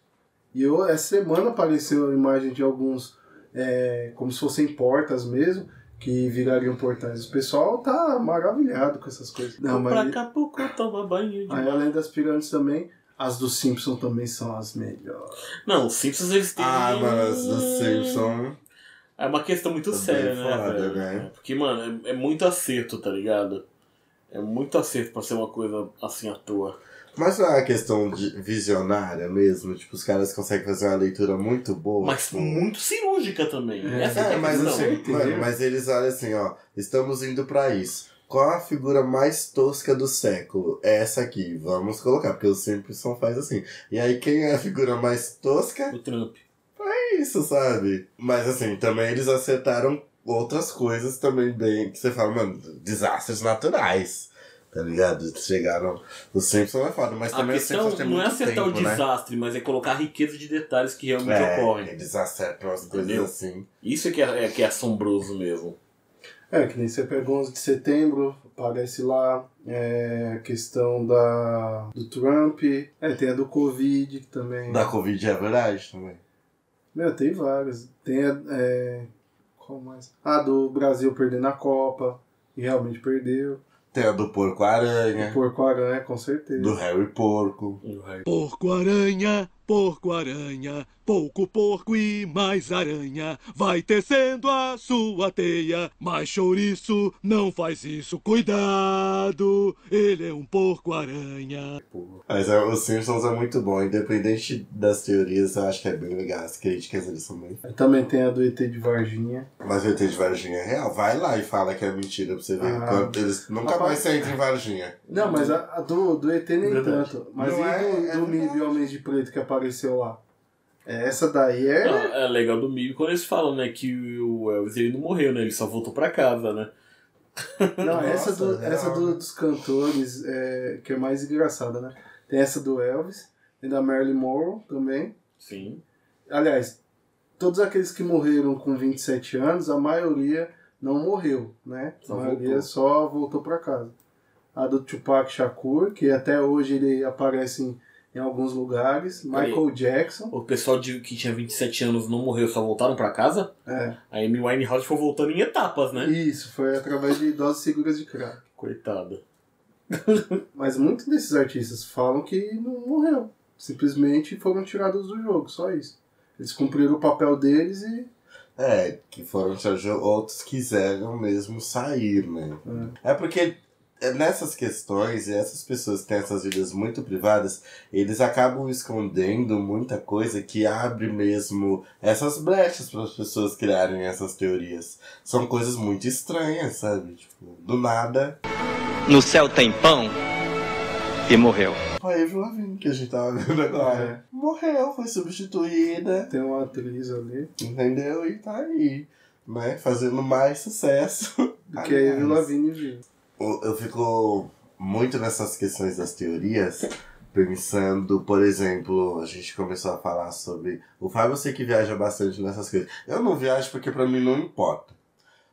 A: E eu, essa semana apareceu a imagem de alguns, é, como se fossem portas mesmo, que virariam portais. O pessoal tá maravilhado com essas coisas. Não, mas
B: pra Acapulco tomar banho de
A: aí, além das pirâmides também, as do Simpson também são as melhores.
B: Não, os Simpsons eles têm.
C: Ah, mas os Simpsons.
B: É uma questão muito
C: É bem
B: séria, né,
C: foda, né?
B: Porque, mano, é, é muito acerto, tá ligado? É muito acerto pra ser uma coisa assim à toa.
C: Mas não é uma questão de visionária mesmo? Tipo, os caras conseguem fazer uma leitura muito boa.
B: Mas
C: tipo,
B: muito cirúrgica também.
A: É,
B: Essa é
C: É,
B: a
C: mas
B: questão.
C: assim, mano, mas eles olham assim, ó, estamos indo pra isso. Qual a figura mais tosca do século? É essa aqui, vamos colocar, porque o Simpson faz assim. E aí, quem é a figura mais tosca?
B: O Trump.
C: É isso, sabe? Mas assim, também eles acertaram outras coisas também bem, que você fala, mano, desastres naturais. Tá ligado? Chegaram. O Simpson é foda, mas
B: A
C: também o
B: questão
C: Simpsons tem
B: não é
C: muito
B: acertar
C: tempo,
B: o
C: né?
B: desastre, mas é colocar a riqueza de detalhes que realmente
C: É,
B: ocorrem.
C: eles acertam as coisas
B: Entendeu?
C: assim.
B: Isso é que é, é que é assombroso mesmo.
A: É, que nem você pega 11 de setembro, aparece lá é, a questão da, do Trump, é, tem a do Covid que também.
C: Da Covid é verdade também.
A: Meu, tem várias. Tem a. É, qual mais? Ah, do Brasil perdendo a Copa, e realmente perdeu.
C: Tem a do Porco
A: O
C: Aranha,
A: Porco Aranha, com certeza.
C: do Harry Porco.
E: Porco aranha, porco aranha, pouco porco e mais aranha. Vai tecendo a sua teia, mas chouriço não faz isso. Cuidado, ele é um porco aranha.
C: Mas é, os Simpsons é muito bom, independente das teorias, eu acho que é bem legal. As críticas eles são bem.
A: Aí Também tem a do ET de Varginha.
C: Mas o ET de Varginha é real. Vai lá e fala que é mentira pra você ver.
A: Ah.
C: Quando eles nunca
A: Rapaz,
C: mais você entra em Varginha.
A: Não, mas a, a do, do ET nem
B: Verdade.
A: tanto. Mas
C: Não
A: e
C: é-
A: do,
C: é
A: do. MIB Homens de Preto que apareceu lá? Essa daí é.
B: Não, é legal do MIB quando eles falam, né, que o Elvis ele não morreu, né? Ele só voltou pra casa, né? (laughs)
A: Não, essa,
C: Nossa,
A: do,
C: real,
A: essa do-
C: né?
A: dos cantores é, que é mais engraçada, né? Tem essa do Elvis, tem da Marilyn Monroe também.
B: Sim.
A: Aliás, todos aqueles que morreram com 27 anos, a maioria não morreu, né?
B: Só
A: a maioria
B: voltou.
A: só voltou pra casa. A do Tupac Shakur, que até hoje ele aparece em, em alguns lugares. Michael Jackson.
B: O pessoal de, que tinha 27 anos não morreu, só voltaram pra casa?
A: É,
B: A Amy Winehouse foi voltando em etapas, né?
A: isso, foi através de doses seguras de crack.
B: Coitada. (laughs)
A: Mas muitos desses artistas falam que não morreu. Simplesmente foram tirados do jogo, só isso. Eles cumpriram o papel deles e.
C: É, que foram outros quiseram mesmo sair, né? É porque é, nessas questões, e essas pessoas que têm essas vidas muito privadas, eles acabam escondendo muita coisa que abre mesmo essas brechas para as pessoas criarem essas teorias. São coisas muito estranhas, sabe? Tipo, do nada.
F: No céu tem pão e morreu.
C: A Avril Lavigne, que a gente tava vendo agora. Morreu, foi substituída,
A: Tem uma atriz ali.
C: entendeu? E tá aí, né? Fazendo mais sucesso.
A: Do que a Avril
C: Aliás,
A: Lavigne viu.
C: Eu fico muito nessas questões das teorias, Pensando, por exemplo, a gente começou a falar sobre. O Fábio sei que viaja bastante nessas coisas. Eu não viajo porque pra mim não importa.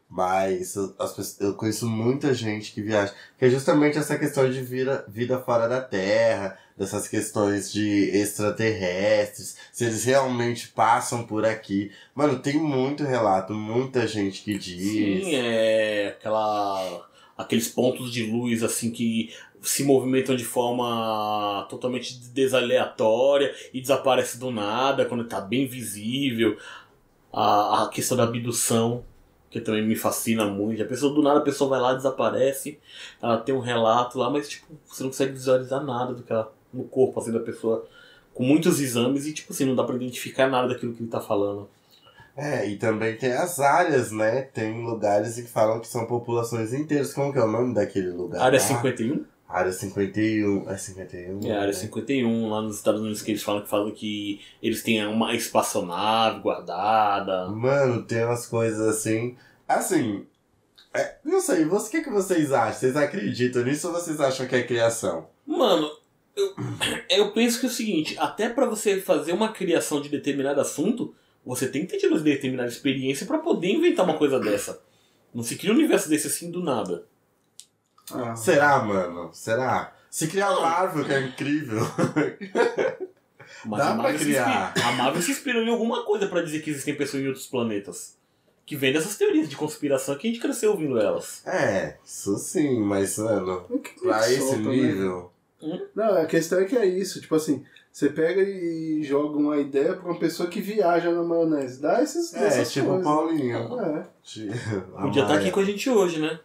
C: Mas eu, eu conheço muita gente que viaja. Que é justamente essa questão de vida, vida fora da Terra, dessas questões de extraterrestres, se eles realmente passam por aqui. Mano, tem muito relato, muita gente que diz.
B: Sim, é aquela aqueles pontos de luz assim que se movimentam de forma totalmente desaleatória e desaparece do nada quando tá bem visível. A, a questão da abdução, que também me fascina muito. A pessoa do nada a pessoa vai lá, desaparece, ela tem um relato lá, mas tipo, você não consegue visualizar nada do que ela, no corpo assim da pessoa com muitos exames e tipo assim, não dá pra identificar nada daquilo que ele tá falando.
C: É, e também tem as áreas, né? Tem lugares que falam que são populações inteiras. Como que é o nome daquele lugar?
B: Área
C: lá?
B: 51?
C: Área 51. É 51?
B: É, área
C: né?
B: 51, lá nos Estados Unidos, que eles falam que falam que eles têm uma espaçonave guardada.
C: Mano, tem umas coisas assim. Assim. é, não sei, o que, que vocês acham? Vocês acreditam nisso ou vocês acham que é criação?
B: Mano, eu, (clears throat) eu penso que é o seguinte, até pra você fazer uma criação de determinado assunto, você tem que ter tido determinada experiência pra poder inventar uma coisa dessa. Não se cria um universo desse assim do nada.
A: Ah,
C: Será, mano? Será? Se criar a Marvel, que é incrível. (laughs)
B: Mas
C: Dá
B: a Marvel, se
C: criar.
B: inspira, a Marvel se inspirou em alguma coisa pra dizer que existem pessoas em outros planetas. Que vem dessas teorias de conspiração que a gente cresceu ouvindo elas.
C: É, isso sim, mas, mano, pra esse
A: solta, né? Não, a questão é que é isso. Tipo assim, você pega e joga uma ideia pra uma pessoa que viaja na maionese. Dá esses,
C: É,
A: essas
C: tipo o. Paulinho.
A: É. (laughs)
C: De-
B: Podia estar aqui com a gente hoje, né?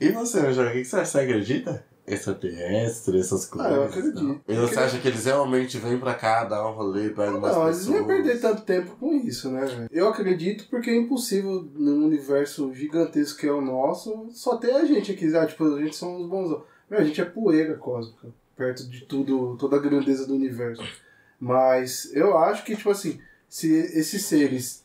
C: E você, Angela, o que você acha? Você acredita? Extraterrestre, essas coisas.
A: Ah, eu acredito.
C: E você acha que eles realmente vêm pra cá, dar um rolê, pegam umas
A: Não, eles
C: pessoas?
A: não iam perder tanto tempo com isso, né, velho? Eu acredito porque é impossível num universo gigantesco que é o nosso, só ter a gente aqui, ah, tipo, a gente são os bons. Meu, a gente é poeira cósmica, perto de tudo, toda a grandeza do universo. Mas eu acho que, tipo assim, se esses seres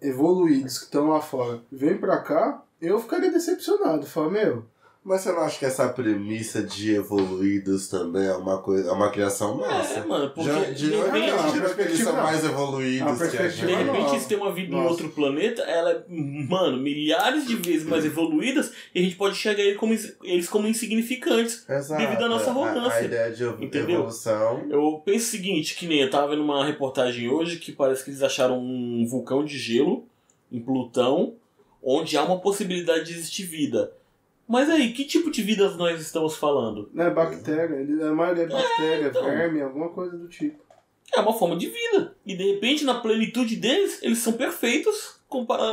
A: evoluídos que estão lá fora vêm pra cá, eu ficaria decepcionado. Falo, meu,
C: Mas você não acha que essa premissa de evoluídos também é uma coisa, é uma criação nossa?
B: É, mano, porque
C: Já,
B: de
C: de onde
B: repente,
C: a tira que eles são
A: não.
C: mais
A: A
C: evoluídos que a
B: de
C: gente?
A: não.
B: repente eles têm uma vida em
A: Nossa.
B: outro planeta, ela é, mano, milhares de vezes mais evoluídas e a gente pode enxergar ele como, eles como insignificantes.
C: Exato.
B: devido à nossa
C: A-
B: arrogância.
C: A, ideia de
B: Entendeu?
C: evolução.
B: Eu penso o seguinte, que nem eu tava vendo uma reportagem hoje que parece que eles acharam um vulcão de gelo em Plutão, onde há uma possibilidade de existir vida. Mas aí, que tipo de vida nós estamos falando?
A: né, bactéria, ele- a maioria é bactéria,
B: então.
A: verme, alguma coisa do tipo.
B: É uma forma de vida. E de repente, na plenitude deles, eles são perfeitos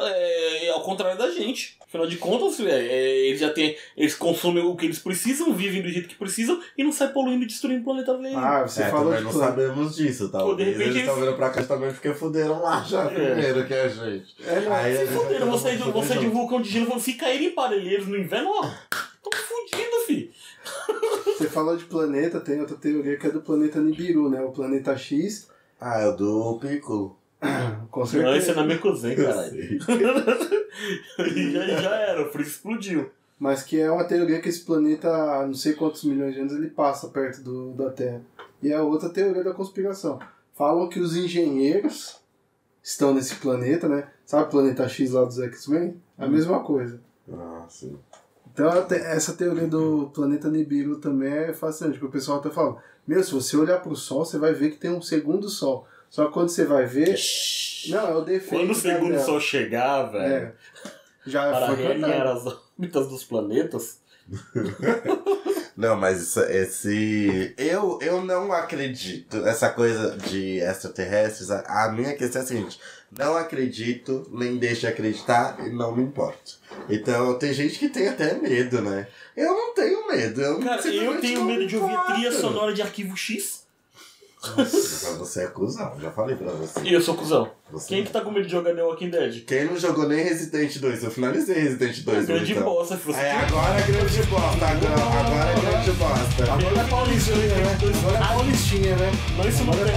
B: é, ao contrário da gente. Afinal de contas, é, é, eles já têm. Eles consomem o que eles precisam, vivem do jeito que precisam e não saem poluindo e destruindo o planeta alheio.
A: Ah, você
C: é,
A: falou de
C: não sabemos disso,
B: Pô, de repente
C: eles estão
B: eles-
C: vindo pra cá também porque fuderam lá já
B: É.
C: primeiro que a gente.
A: É, não,
C: Aí a
B: Se fuderam,
C: fuder
B: de um
C: junto.
B: vulcão de gelo, se caírem em parelheiros no inverno, ó, tão fudido, fi. (laughs)
A: Você falou de planeta, tem outra teoria que é do planeta Nibiru, né? O planeta X,
C: Ah, é o do Piccolo. (coughs)
A: com
B: Não, esse é
A: certeza.
B: na Mekuzen, caralho. (laughs) E já, já era, por isso explodiu.
A: Mas que é uma teoria que esse planeta, há não sei quantos milhões de anos, ele passa perto do, da Terra. E é outra teoria da conspiração. Falam que os engenheiros estão nesse planeta, né? Sabe o planeta X lá dos X-Men? A mesma coisa.
C: Ah, sim.
A: Então essa teoria do planeta Nibiru também é fascinante, porque o pessoal até fala, meu, se você olhar pro Sol, você vai ver que tem um segundo Sol. Só que quando você vai ver. Não, é o defeito.
B: Quando o segundo sol chegar, velho,
A: É. Já
B: para
A: foi
B: realinhar as órbitas dos planetas, (laughs)
C: Não, mas isso- esse. Eu, eu não acredito. Essa coisa de extraterrestres, a, a minha questão é a seguinte: não acredito, nem deixo de acreditar e não me importo. Então tem gente que tem até medo, né? Eu não tenho medo. Eu
B: Cara, eu tenho medo
C: me
B: de ouvir trilha sonora de arquivo X.
C: Nossa, (laughs) você é cuzão, já falei pra você.
B: E eu sou cuzão.
C: Você-
B: Quem que tá com medo de jogar The Walking Dead?
C: Quem não jogou nem Resident 2? Eu finalizei Resident 2.
B: Grande
C: então.
B: bosta, filho.
C: É, agora é grande bosta. Agora, agora é grande bosta.
A: Agora é Paulistinha, né? Agora é Paulistinha, né?
B: Não, isso não tem, não.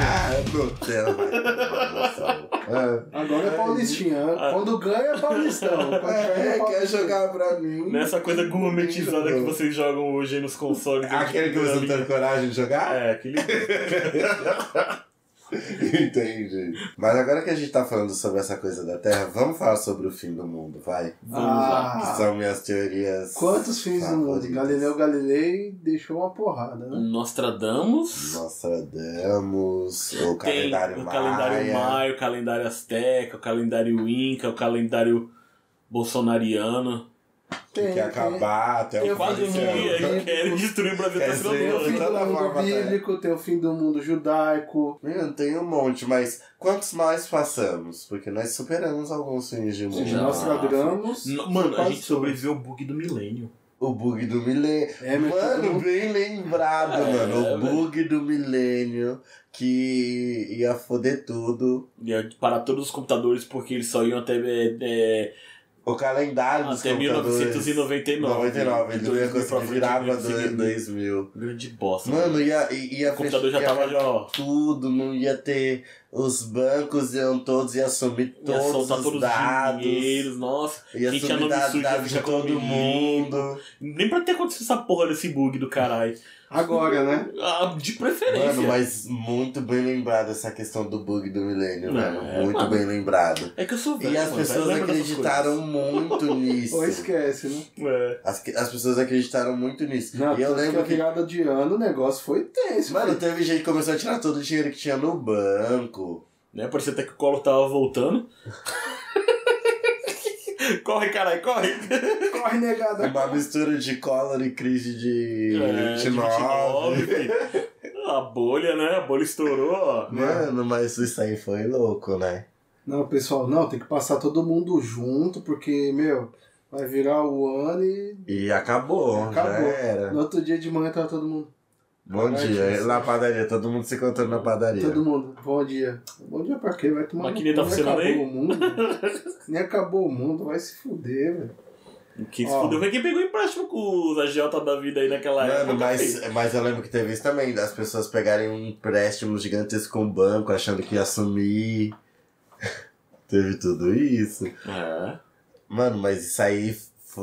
C: Ah, Nutella, vai. É.
A: Agora é Paulistinha. Quando ganha é Paulistão. (laughs) Perde
C: É, quer jogar pra mim.
B: Nessa coisa gourmetizada que vocês jogam hoje aí nos consoles.
C: Aquele que você não tem coragem de jogar?
B: É, aquele. (laughs) (laughs)
C: Entendi. Mas agora que a gente tá falando sobre essa coisa da Terra, vamos falar sobre o fim do mundo, vai.
B: Vamos lá.
C: Que
A: Ah,
C: são minhas teorias.
A: quantos fins do mundo? Galileu Galilei deixou uma porrada, né?
B: Nostradamus.
C: Nostradamus, o
B: Tem
C: calendário
B: o
C: maia.
B: calendário maio, o calendário azteca, o calendário inca, o calendário bolsonariano.
C: Que
A: Tem,
C: quer acabar até
A: tem
C: o
A: o
B: Quase
A: fim do mundo.
B: querem destruir o Brasil tá
A: o do
C: toda
A: mundo
C: forma,
A: bíblico, tem o fim do mundo judaico.
C: Tem um monte, mas quantos mais passamos? Porque nós superamos alguns fins de mundo.
B: Já.
A: Nostradamus.
B: N- Mano, a gente sobreviveu ao bug do milênio.
C: O bug do milênio.
A: É,
C: mano, bem lembrado,
B: É,
C: mano. O
B: velho.
C: bug do milênio que ia foder tudo.
B: Ia parar todos os computadores porque eles só iam até, é, é,
C: O calendário dos
B: até
C: computadores.
B: 1999.
C: 99, ele não ia
B: 2000 pra
C: conseguir virar pra
B: conseguir.
C: 2000.
B: Grande bosta.
C: Mano, ia, ia
B: o computador já
C: ia
B: tava já, ó.
C: tudo, não ia ter. Os bancos iam todos, ia assumir
B: Ia
C: todos
B: soltar
C: os
B: todos
C: dados.
B: os dinheiros, nossa.
C: Ia
B: Quem tinha
C: assumir
B: nome
C: dados,
B: sujo ia
C: dados de todo mundo.
B: Nem pra ter acontecido essa porra desse bug do caralho.
A: Agora, né? (laughs)
B: Ah, de preferência.
C: Mano, mas muito bem lembrado essa questão do bug do milênio, mano.
B: é,
C: Muito
B: mano.
C: bem lembrado.
B: É que eu sou velho.
C: E as
B: mano,
C: pessoas acreditaram muito (laughs) nisso.
A: Ou esquece, né?
B: É.
C: As, as pessoas acreditaram muito nisso.
A: Não,
C: e eu lembro
A: que a
C: que.
A: virada de ano o negócio foi tenso.
C: Mano,
A: filho.
C: teve gente que começou a tirar todo o dinheiro que tinha no banco.
B: Né? Parecia até que o colo tava voltando. (laughs) (laughs) corre, caralho, corre!
A: Corre, negada.
C: Uma mistura de Collor e crise de
B: É, de
C: 29.
B: 29, filho. A bolha, né? A bolha estourou, ó.
C: Mano, mas isso aí foi louco, né?
A: Não, pessoal, não, tem que passar todo mundo junto, porque, meu, vai virar o ano e
C: E acabou,
A: Acabou.
C: já era.
A: no outro dia de manhã tava todo mundo.
C: Bom
A: Vai,
C: dia,
A: tio.
C: na padaria, todo mundo se encontrando na padaria.
A: Todo mundo, bom dia. Bom dia pra quê? Vai tomar
B: Maquininha tá funcionando
A: acabou
B: aí?
A: o mundo. (laughs) Nem acabou o mundo, vai se fuder, velho.
B: Quem se fudeu foi quem pegou empréstimo com os agiota da vida aí naquela época.
C: Mano, mas, mas eu lembro que teve isso também, das pessoas pegarem um empréstimo gigantesco com o banco, achando que ia assumir. (laughs) teve tudo isso.
B: É.
C: Mano, mas isso aí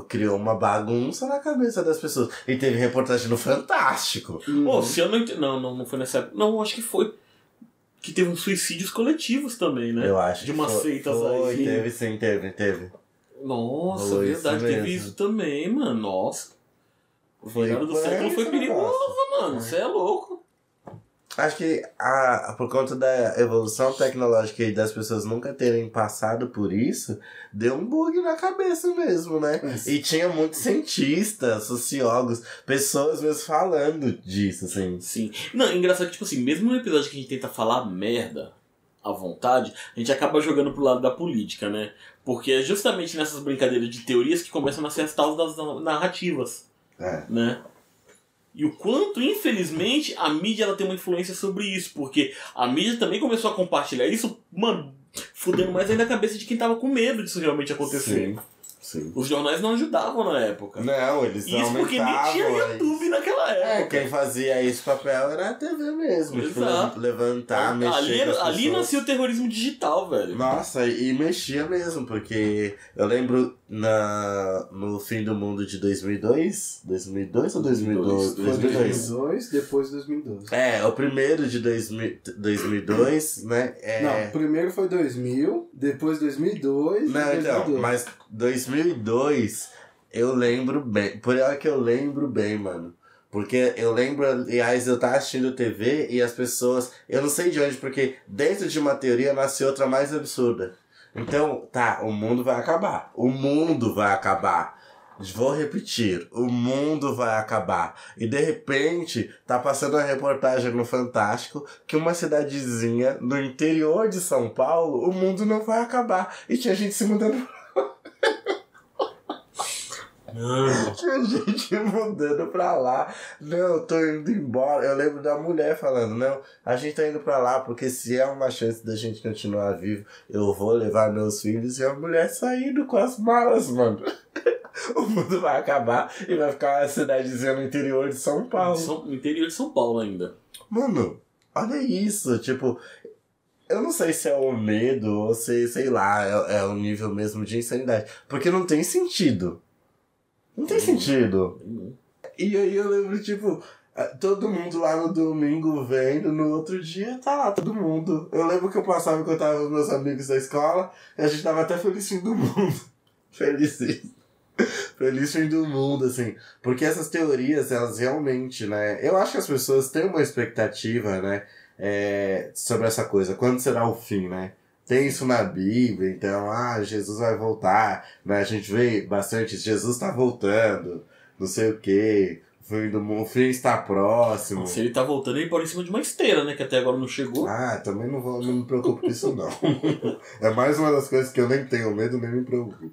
C: criou uma bagunça na cabeça das pessoas. E teve reportagem no Fantástico.
B: Pô, se eu não ent... Não, não, não foi nessa época. Não, acho que foi. Que teve uns suicídios coletivos também, né?
C: Eu acho
B: De umas
C: foi,
B: seitas
C: foi,
B: aí.
C: Teve sim, teve, teve.
B: Nossa,
C: isso
B: verdade, teve
C: mesmo.
B: isso também, mano. Nossa. O
C: Foi
B: virada do século foi perigoso, mano. Você é louco.
C: Acho que a, por conta da evolução tecnológica e das pessoas nunca terem passado por isso, deu um bug na cabeça mesmo, né?
A: Mas-
C: E tinha muitos cientistas, sociólogos, pessoas mesmo falando disso, assim.
B: Sim. Não, engraçado que, tipo assim, mesmo no episódio que a gente tenta falar merda à vontade, a gente acaba jogando pro lado da política, né? Porque é justamente nessas brincadeiras de teorias que começam a nascer as tal das narrativas,
C: É.
B: né? E o quanto, infelizmente, a mídia ela tem uma influência sobre isso, porque a mídia também começou a compartilhar isso, mano, fudendo mais ainda a cabeça de quem tava com medo disso realmente acontecer.
C: Sim. Sim.
B: Os jornais não ajudavam na época.
C: Não, eles
B: Isso porque nem tinha YouTube naquela
C: É,
B: época.
C: quem fazia esse papel era a TV mesmo. Tipo,
B: Exato.
C: levantar, mexer
B: ali,
C: as
B: ali nascia o terrorismo digital, velho.
C: Nossa, e mexia mesmo, porque eu lembro na, no fim do mundo de 2002, 2002 ou 2012?
A: Foi
C: 2002.
A: 2002, depois 2012.
C: É, o primeiro de 2000, 2002, né? É...
A: Não, primeiro foi 2000, depois 2002
C: Não,
A: e
C: então,
A: 2012.
C: mas 2002 eu lembro bem. Por é que eu lembro bem, mano. Porque eu lembro, aliás, eu tava assistindo TV e as pessoas. Eu não sei de onde, porque dentro de uma teoria nasce outra mais absurda. Então, tá, o mundo vai acabar. O mundo vai acabar. Vou repetir, o mundo vai acabar. E de repente, tá passando uma reportagem no Fantástico que uma cidadezinha no interior de São Paulo, o mundo não vai acabar. E tinha gente se mudando (laughs) Tinha gente mudando pra lá. Não, eu tô indo embora. Eu lembro da mulher falando, não, a gente tá indo pra lá, porque se é uma chance da gente continuar vivo, eu vou levar meus filhos e a mulher saindo com as malas, mano. (laughs) o mundo vai acabar e vai ficar uma cidadezinha no interior de São Paulo.
B: São, no interior de São Paulo ainda.
C: Mano, olha isso, tipo. Eu não sei se é o medo ou se, sei lá, é, é o nível mesmo de insanidade. Porque não tem sentido. Não tem sentido. E aí eu lembro, tipo, todo mundo lá no domingo vendo, no outro dia tá lá todo mundo. Eu lembro que eu passava quando eu tava com meus amigos da escola e a gente tava até feliz fim do mundo. (laughs) Feliz. Feliz fim do mundo, assim. Porque essas teorias, elas realmente, né? Eu acho que as pessoas têm uma expectativa, né? é, sobre essa coisa. Quando será o fim, né? Tem isso na Bíblia, então, ah, Jesus vai voltar, né? A gente vê bastante, Jesus está voltando, não sei o quê, o fim, do, mundo, o fim está próximo.
B: Se ele tá voltando, ele pode em cima de uma esteira, né? Que até agora não chegou.
C: Ah, também não, vou, não me preocupo com isso, não. (laughs) é mais uma das coisas que eu nem tenho medo, nem me preocupo.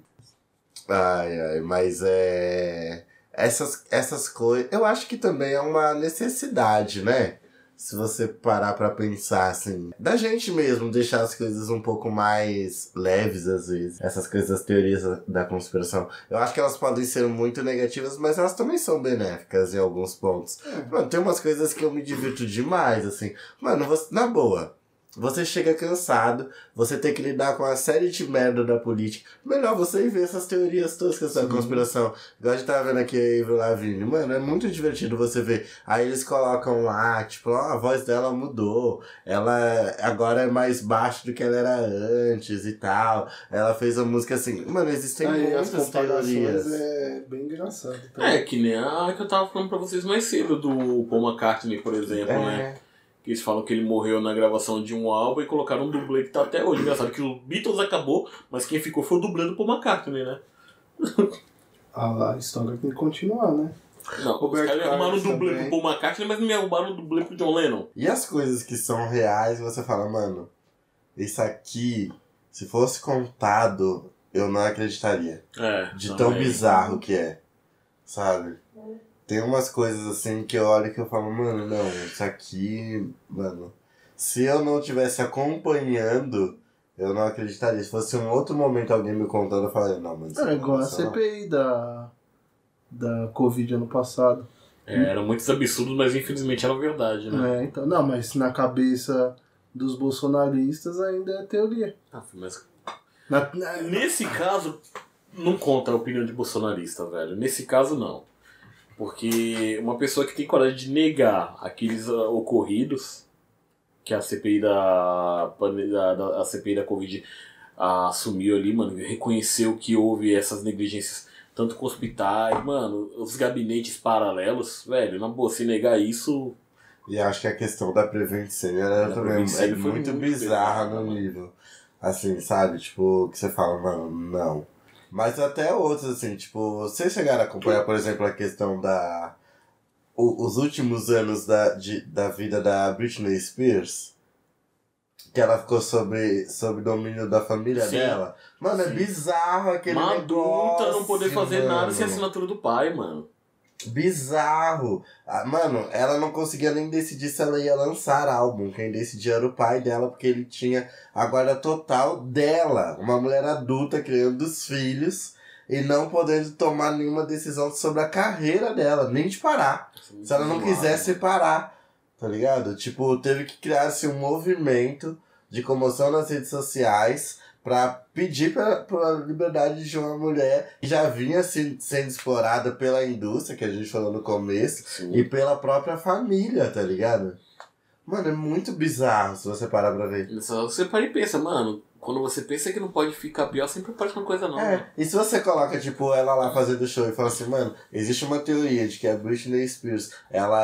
C: Ai, ai, mas é. Essas, essas coisas. Eu acho que também é uma necessidade, né? Se você parar pra pensar, assim, da gente mesmo deixar as coisas um pouco mais leves, às vezes. Essas coisas, as teorias da conspiração. Eu acho que elas podem ser muito negativas, mas elas também são benéficas em alguns pontos. Mano, tem umas coisas que eu me divirto demais, assim. Mano, você, na boa. Você chega cansado, você tem que lidar com uma série de merda da política. Melhor você ir ver essas teorias toscas da conspiração. Igual a gente tava vendo aqui a Avril Lavigne. Mano, é muito divertido você ver. Aí eles colocam lá, tipo, ó, a voz dela mudou. Ela agora é mais baixa do que ela era antes e tal. Ela fez a música assim. Mano, existem
A: Aí as
C: muitas teorias.
A: é bem engraçado. tá?
B: É, que nem a que eu tava falando pra vocês mais cedo, do Paul McCartney, por exemplo, né?
C: É.
B: Que eles falam que ele morreu na gravação de um álbum e colocaram um dublê que tá até hoje. Engraçado que o Beatles acabou, mas quem ficou foi o dublê do Paul McCartney, né? (laughs)
A: A história tem que continuar, né?
B: Não,
A: Roberto
B: os caras arrumaram um dublê
A: também.
B: pro Paul McCartney, mas não me arrumaram um dublê pro John Lennon.
C: E as coisas que são reais, você fala, mano, isso aqui, se fosse contado, eu não acreditaria.
B: É.
C: De
B: também.
C: tão bizarro que é. Sabe? Tem umas coisas assim que eu olho que eu falo, mano, não, isso aqui, mano. Se eu não estivesse acompanhando, eu não acreditaria. Se fosse um outro momento alguém me contando, eu falaria, não, mano. isso
A: É
C: não
A: igual a. CPI da, da Covid ano passado.
B: É, eram muitos absurdos, mas infelizmente eram verdade, né?
A: É, então, não, mas na cabeça dos bolsonaristas ainda é teoria.
B: Ah, mas
A: Na, na-
B: Nesse caso, não conta a opinião de bolsonarista, velho. Nesse caso, não. Porque uma pessoa que tem coragem de negar aqueles ah, ocorridos que a CPI da, da, a CPI da Covid assumiu ali, mano, reconheceu que houve essas negligências tanto com hospitais, mano, os gabinetes paralelos, velho, na boa, se negar isso,
C: E acho que a questão da prevenção era
B: Da
C: também
B: Prevent
C: é muito,
B: muito
C: bizarra no nível. Assim, sabe? Tipo, que você fala, mano, não. Mas até outros, assim, tipo, vocês chegaram a acompanhar, por exemplo, a questão da. o- os últimos anos da, de, da vida da Britney Spears? Que ela ficou sob, sob domínio da família
B: Sim.
C: dela. Mano, é
B: Sim.
C: bizarro aquele
B: uma adulta
C: negócio,
B: não poder fazer nada sem
C: mano.
B: assinatura do pai, mano.
C: Bizarro. Ah, mano, ela não conseguia nem decidir se ela ia lançar álbum. Quem decidia era o pai dela, porque ele tinha a guarda total dela. Uma mulher adulta criando os filhos e não podendo tomar nenhuma decisão sobre a carreira dela, nem de parar. Se ela não quisesse parar, tá ligado? Tipo, teve que criar-se um movimento de comoção nas redes sociais pra pedir pela, pela liberdade de uma mulher que já vinha se, sendo explorada pela indústria, que a gente falou no começo,
B: Sim.
C: e pela própria família, tá ligado? Mano, é muito bizarro se você parar pra ver.
B: Só Você para e pensa, mano, quando você pensa que não pode ficar pior, sempre pode uma coisa né?
C: É, e se você coloca, tipo, ela lá fazendo show e fala assim, mano, existe uma teoria de que a Britney Spears, ela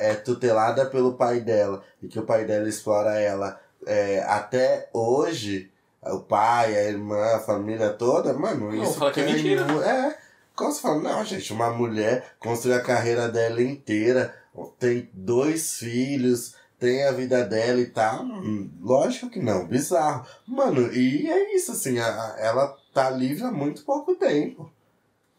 C: é tutelada pelo pai dela, e que o pai dela explora ela é, até hoje, o pai, a irmã, a família toda, mano,
B: Não,
C: isso
B: fala que é mentira.
C: É, como você fala, não, gente, uma mulher construiu a carreira dela inteira, tem dois filhos, tem a vida dela e tal. Hum, Lógico que não, bizarro. Mano, e é isso, assim, a- a- ela tá livre há muito pouco tempo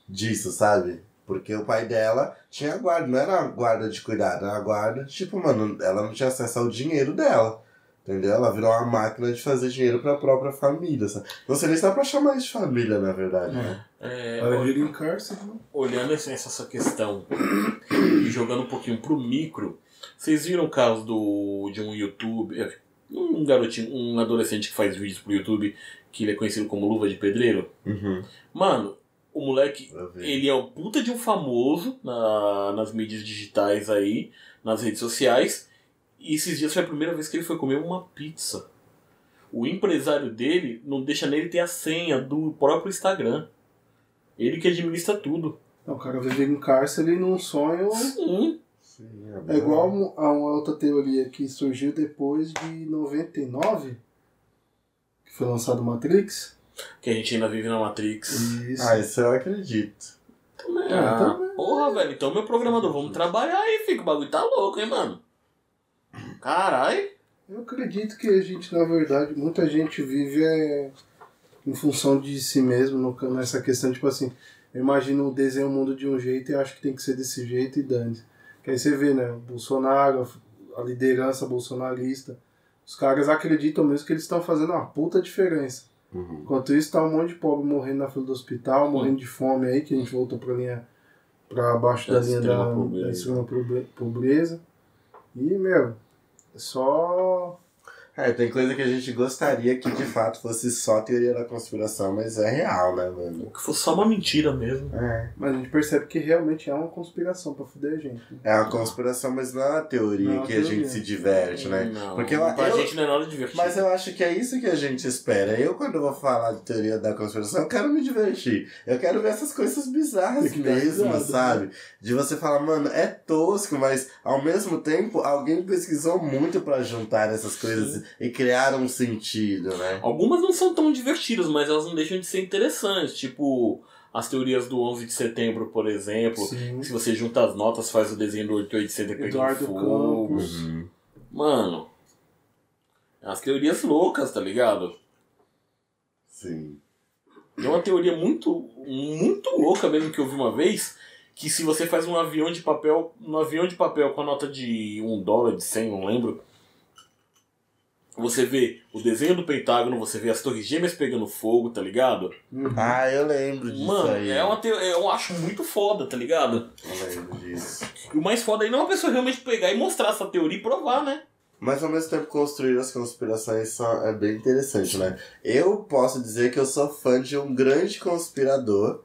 C: disso, sabe? Porque o pai dela tinha guarda, não era guarda de cuidado, era guarda, tipo, mano, ela não tinha acesso ao dinheiro dela. Entendeu? Ela virou uma máquina de fazer dinheiro pra própria família, sabe? Não sei nem se dá pra chamar isso de família, na verdade, né?
B: É,
A: Ela vira em cárcere, né?
B: olhando essa, essa questão e jogando um pouquinho pro micro, vocês viram o caso do, de um youtuber, Um garotinho, um adolescente que faz vídeos pro YouTube, que ele é conhecido como Luva de Pedreiro.
C: Uhum.
B: Mano, o moleque, ele é um puta de um famoso na- nas mídias digitais aí, nas redes sociais. E esses dias foi a primeira vez que ele foi comer uma pizza. O empresário dele não deixa nele ter a senha do próprio Instagram. Ele que administra tudo.
A: Não, o cara vive em cárcere num sonho.
B: Sim.
C: Sim,
A: É igual a uma outra teoria que surgiu depois de 99, que foi lançado Matrix.
B: Que a gente ainda vive na Matrix.
A: Isso.
C: Ah, isso eu acredito.
B: Ah,
A: também.
B: porra, velho. Então, meu programador, vamos trabalhar aí, fica. O bagulho tá louco, hein, mano? Carai.
A: Eu acredito que a gente, na verdade, muita gente vive é, em função de si mesmo, no- nessa questão, tipo assim, eu imagino o desenho o mundo de um jeito e acho que tem que ser desse jeito e dane Que aí você vê, né, o Bolsonaro, a liderança bolsonarista, os caras acreditam mesmo que eles estão fazendo uma puta diferença.
C: Uhum.
A: Enquanto isso, tá um monte de pobre morrendo na fila do hospital, morrendo de fome aí, que a gente voltou pra linha, pra baixo da,
B: Da
A: linha da,
B: pobreza.
A: da extrema pobre- pobreza. E, meu, só
C: É, tem coisa que a gente gostaria que de fato fosse só teoria da conspiração, mas é real, né, mano?
B: Que fosse só uma mentira mesmo.
C: É.
A: Mas a gente percebe que realmente é uma conspiração pra fuder a gente. né?
C: É uma conspiração, mas não é uma teoria
A: Não é
C: que a
A: teoria.
C: gente se diverte, né?
B: Não,
C: Porque eu-
B: pra
C: eu-
B: gente não é nada divertido.
C: Mas eu acho que é isso que a gente espera. Eu, quando eu vou falar de teoria da conspiração, eu quero me divertir. Eu quero ver essas coisas bizarras mesmo,
A: risada,
C: sabe? De você falar, mano, é tosco, mas ao mesmo tempo alguém pesquisou muito pra juntar essas coisas e criar um sentido, né?
B: Algumas não são tão divertidas, mas elas não deixam de ser interessantes. Tipo, as teorias do 11 de setembro, por exemplo.
A: Sim.
B: Se você junta as notas, faz o desenho do 8800 pegando
A: Eduardo
B: fogo.
A: Campos.
B: Mano, as teorias loucas, tá ligado?
C: Sim.
B: Tem uma teoria muito, muito louca mesmo que eu vi uma vez, que se você faz um avião de papel, um avião de papel com a nota de um dólar, de 100, não lembro, você vê o desenho do Pentágono, você vê as torres gêmeas pegando fogo, tá ligado?
A: Uhum.
C: Ah, eu lembro disso
B: Mano,
C: aí.
B: é uma teo- eu acho muito foda, tá ligado?
C: Eu lembro disso.
B: E o mais foda aí não é uma pessoa realmente pegar e mostrar essa teoria e provar, né?
C: Mas ao mesmo tempo construir as conspirações só é bem interessante, né? Eu posso dizer que eu sou fã de um grande conspirador,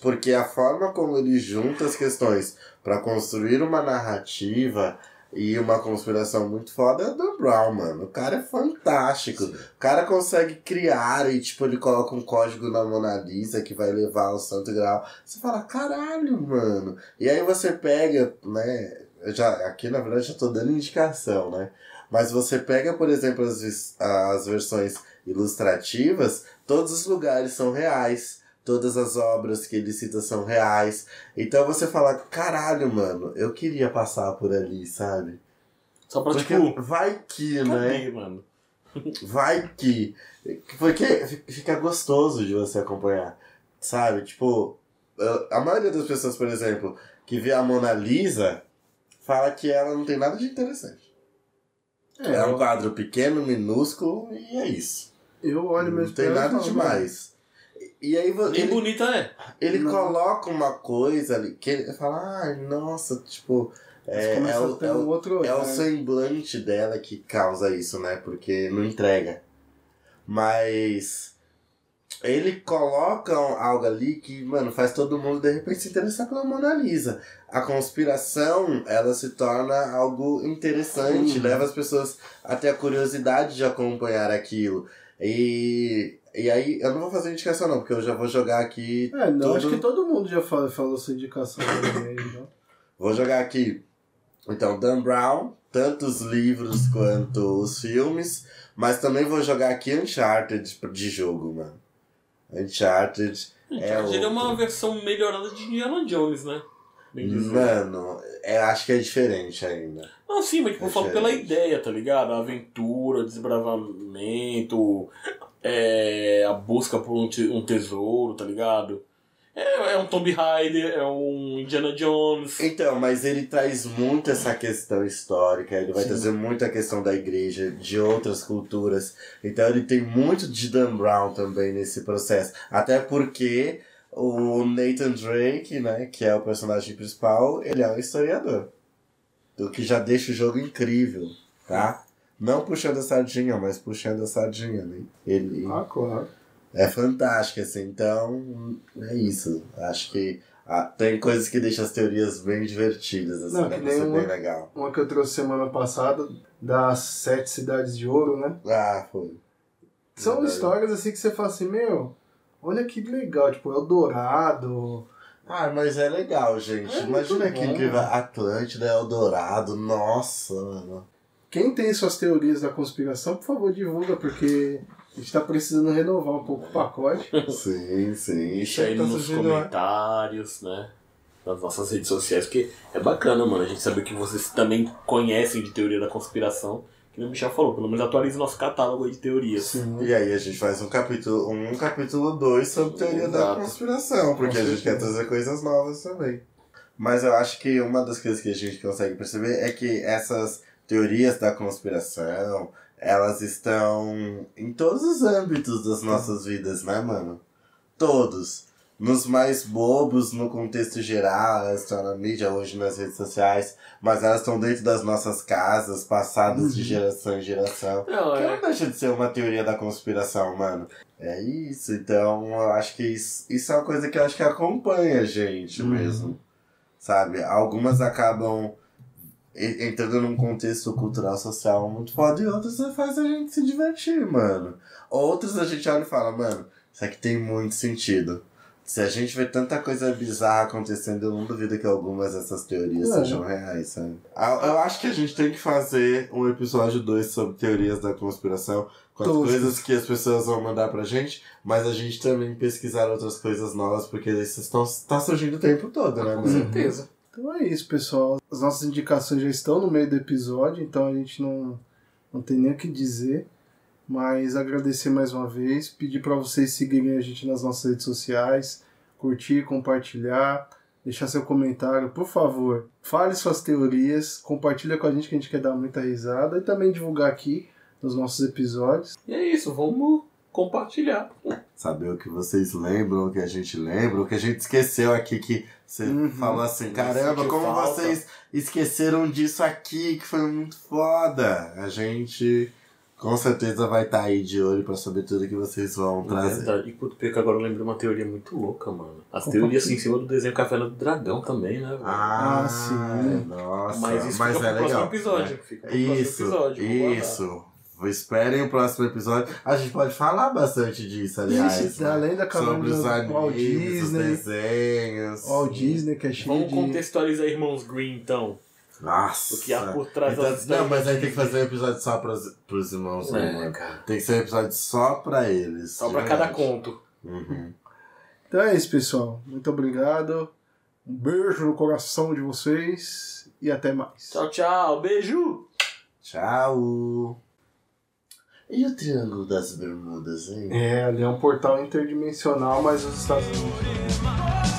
C: porque a forma como ele junta as questões pra construir uma narrativa e uma conspiração muito foda é o Dan Brown, mano. O cara é fantástico. O cara consegue criar e, tipo, ele coloca um código na Mona Lisa que vai levar ao Santo Grau. Você fala, caralho, mano. E aí você pega, né? Já, aqui, na verdade, já tô dando indicação, né? Mas você pega, por exemplo, as, as versões ilustrativas, todos os lugares são reais. Todas as obras que ele cita são reais. Então você fala, caralho, mano, eu queria passar por ali, sabe?
B: Só pra,
C: Porque
B: tipo,
C: vai que, né?
B: cadê, mano?
C: Vai que. Porque fica gostoso de você acompanhar. Sabe? Tipo, a maioria das pessoas, por exemplo, que vê a Mona Lisa, fala que ela não tem nada de interessante.
A: É,
C: É um quadro pequeno, minúsculo, e é isso.
A: eu olho
C: Não
A: mesmo
C: tem
A: pra ela
C: nada demais. E aí
B: Nem
C: ele,
B: bonita é.
C: ele
A: Não.
C: coloca uma coisa ali que ele fala, ai, nossa, tipo. É, é
A: a
C: o, é o-
A: outro
C: é o
A: olhar.
C: semblante dela que causa isso, né? Porque não entrega. Mas ele coloca algo ali que, mano, faz todo mundo de repente se interessar pela Mona Lisa. A conspiração, ela se torna algo interessante,
A: Uhum.
C: leva as pessoas até a curiosidade de acompanhar aquilo. E, e aí, eu não vou fazer indicação não, porque eu já vou jogar aqui
A: É, não,
C: Todo-
A: acho que todo mundo já falou, falou sua indicação também aí, então.
C: Vou jogar aqui. Então, Dan Brown, tanto os livros quanto os filmes, mas também vou jogar aqui Uncharted de jogo, mano. Uncharted é
B: Ele é
C: outro.
B: uma versão melhorada de Indiana Jones, né?
C: Mano, é, acho que é diferente ainda.
B: Não, sim, mas tipo, eu falo
C: É
B: pela ideia, tá ligado? A aventura, desbravamento, é, a busca por um, te- um tesouro, tá ligado? É, é um Tomb Raider, é um Indiana Jones.
C: Então, mas ele traz muito essa questão histórica, ele vai
A: Sim.
C: trazer muito a questão da igreja, de outras culturas. Então ele tem muito de Dan Brown também nesse processo. Até porque o Nathan Drake, né, que é o personagem principal, ele é um historiador. O que já deixa o jogo incrível, tá? Não puxando a sardinha, mas puxando a sardinha, né? Ele
A: Ah, claro.
C: é fantástico, assim. Então, é isso. Acho que ah, tem coisas que deixam as teorias bem divertidas, assim.
A: Não,
C: dá
A: que nem uma-
C: bem legal.
A: Uma que eu trouxe semana passada, das Sete Cidades de Ouro, né?
C: Ah, foi.
A: São
C: Verdade.
A: histórias assim que você fala assim, meu, olha que legal, tipo, Eldorado.
C: Ah, mas é legal, gente.
A: É
C: Imagina
A: muito
C: que. Atlântida, Eldorado, nossa, mano.
A: Quem tem suas teorias da conspiração, por favor, divulga, porque a gente tá precisando renovar um pouco o pacote. (laughs)
C: Sim, sim.
B: Deixa aí
A: tá
B: nos
A: né?
B: comentários, né? Das nossas redes sociais, porque é bacana, mano. A gente sabe que vocês também conhecem de teoria da conspiração. Que nem o Michel falou, pelo menos atualize nosso catálogo de teorias.
A: Sim.
C: E aí a gente faz um capítulo um capítulo 2 sobre teoria da
B: Exato.
C: conspiração, porque a gente quer trazer coisas novas também. Mas eu acho que uma das coisas que a gente consegue perceber é que essas teorias da conspiração, elas estão em todos os âmbitos das nossas vidas, né, mano? Todos. Nos mais bobos, no contexto geral, elas estão na mídia hoje, nas redes sociais, mas elas estão dentro das nossas casas, passadas de
A: Uhum.
C: geração em geração.
B: Não,
C: Que
B: é.
C: não deixa de ser uma teoria da conspiração, mano. É isso, então eu acho que isso, isso é uma coisa que eu acho que acompanha a gente
A: Uhum.
C: mesmo. Sabe? Algumas acabam entrando num contexto cultural social muito foda e outras faz a gente se divertir, mano. Outras a gente olha e fala, mano, isso aqui tem muito sentido. Se a gente vê tanta coisa bizarra acontecendo, eu não duvido que algumas dessas teorias
A: É.
C: sejam reais, sabe? Ah, Eu acho que a gente tem que fazer um episódio 2 sobre teorias da conspiração, com as coisas que as pessoas vão mandar pra gente, mas a gente também pesquisar outras coisas novas, porque isso tá surgindo o tempo todo, né,
B: Com certeza.
A: Então é isso, pessoal. As nossas indicações já estão no meio do episódio, então a gente não, não tem nem o que dizer. Mas agradecer mais uma vez, pedir para vocês seguirem a gente nas nossas redes sociais, curtir, compartilhar, deixar seu comentário, por favor. Fale suas teorias, compartilha com a gente que a gente quer dar muita risada e também divulgar aqui nos nossos episódios.
B: E é isso, vamos compartilhar.
C: Saber o que vocês lembram, o que a gente lembra, o que a gente esqueceu aqui, que você
A: Uhum.
C: falou assim, caramba, como
B: falta."
C: vocês esqueceram disso aqui, que foi muito foda. A gente com certeza vai estar aí de olho pra saber tudo que vocês vão trazer.
B: Verdade. E puto, pior que agora eu lembrei uma teoria muito louca, mano. As teorias assim, em cima do desenho Café do Dragão também, né, velho?
C: Ah,
A: Ah, sim.
C: Nossa,
B: mas isso
C: mas
B: fica
C: é
B: pro
C: legal.
B: próximo episódio. Fica pro
C: Isso,
B: próximo episódio.
C: isso. Esperem o próximo episódio. A gente pode falar bastante disso, aliás.
A: Isso,
C: né?
A: além da
C: Sobre os
A: do Walt
C: animes, os
A: Disney,
C: desenhos.
A: Walt Disney, que é cheio
B: Vamos
A: de...
B: contextualizar Irmãos Green, então.
C: Nossa.
B: O que há por trás
C: Então,
B: das
C: não, mas aí tem que fazer um episódio só pros, pros irmãos, né,
B: É,
C: mano?
B: cara.
C: Tem que ser um episódio só pra eles.
B: Só pra cada conto.
C: Uhum.
A: Então é isso, pessoal. Muito obrigado. Um beijo no coração de vocês e até mais.
B: Tchau, tchau. Beijo!
C: Tchau. E o Triângulo das Bermudas, hein?
A: É, ali é um portal interdimensional, mas os Estados Unidos.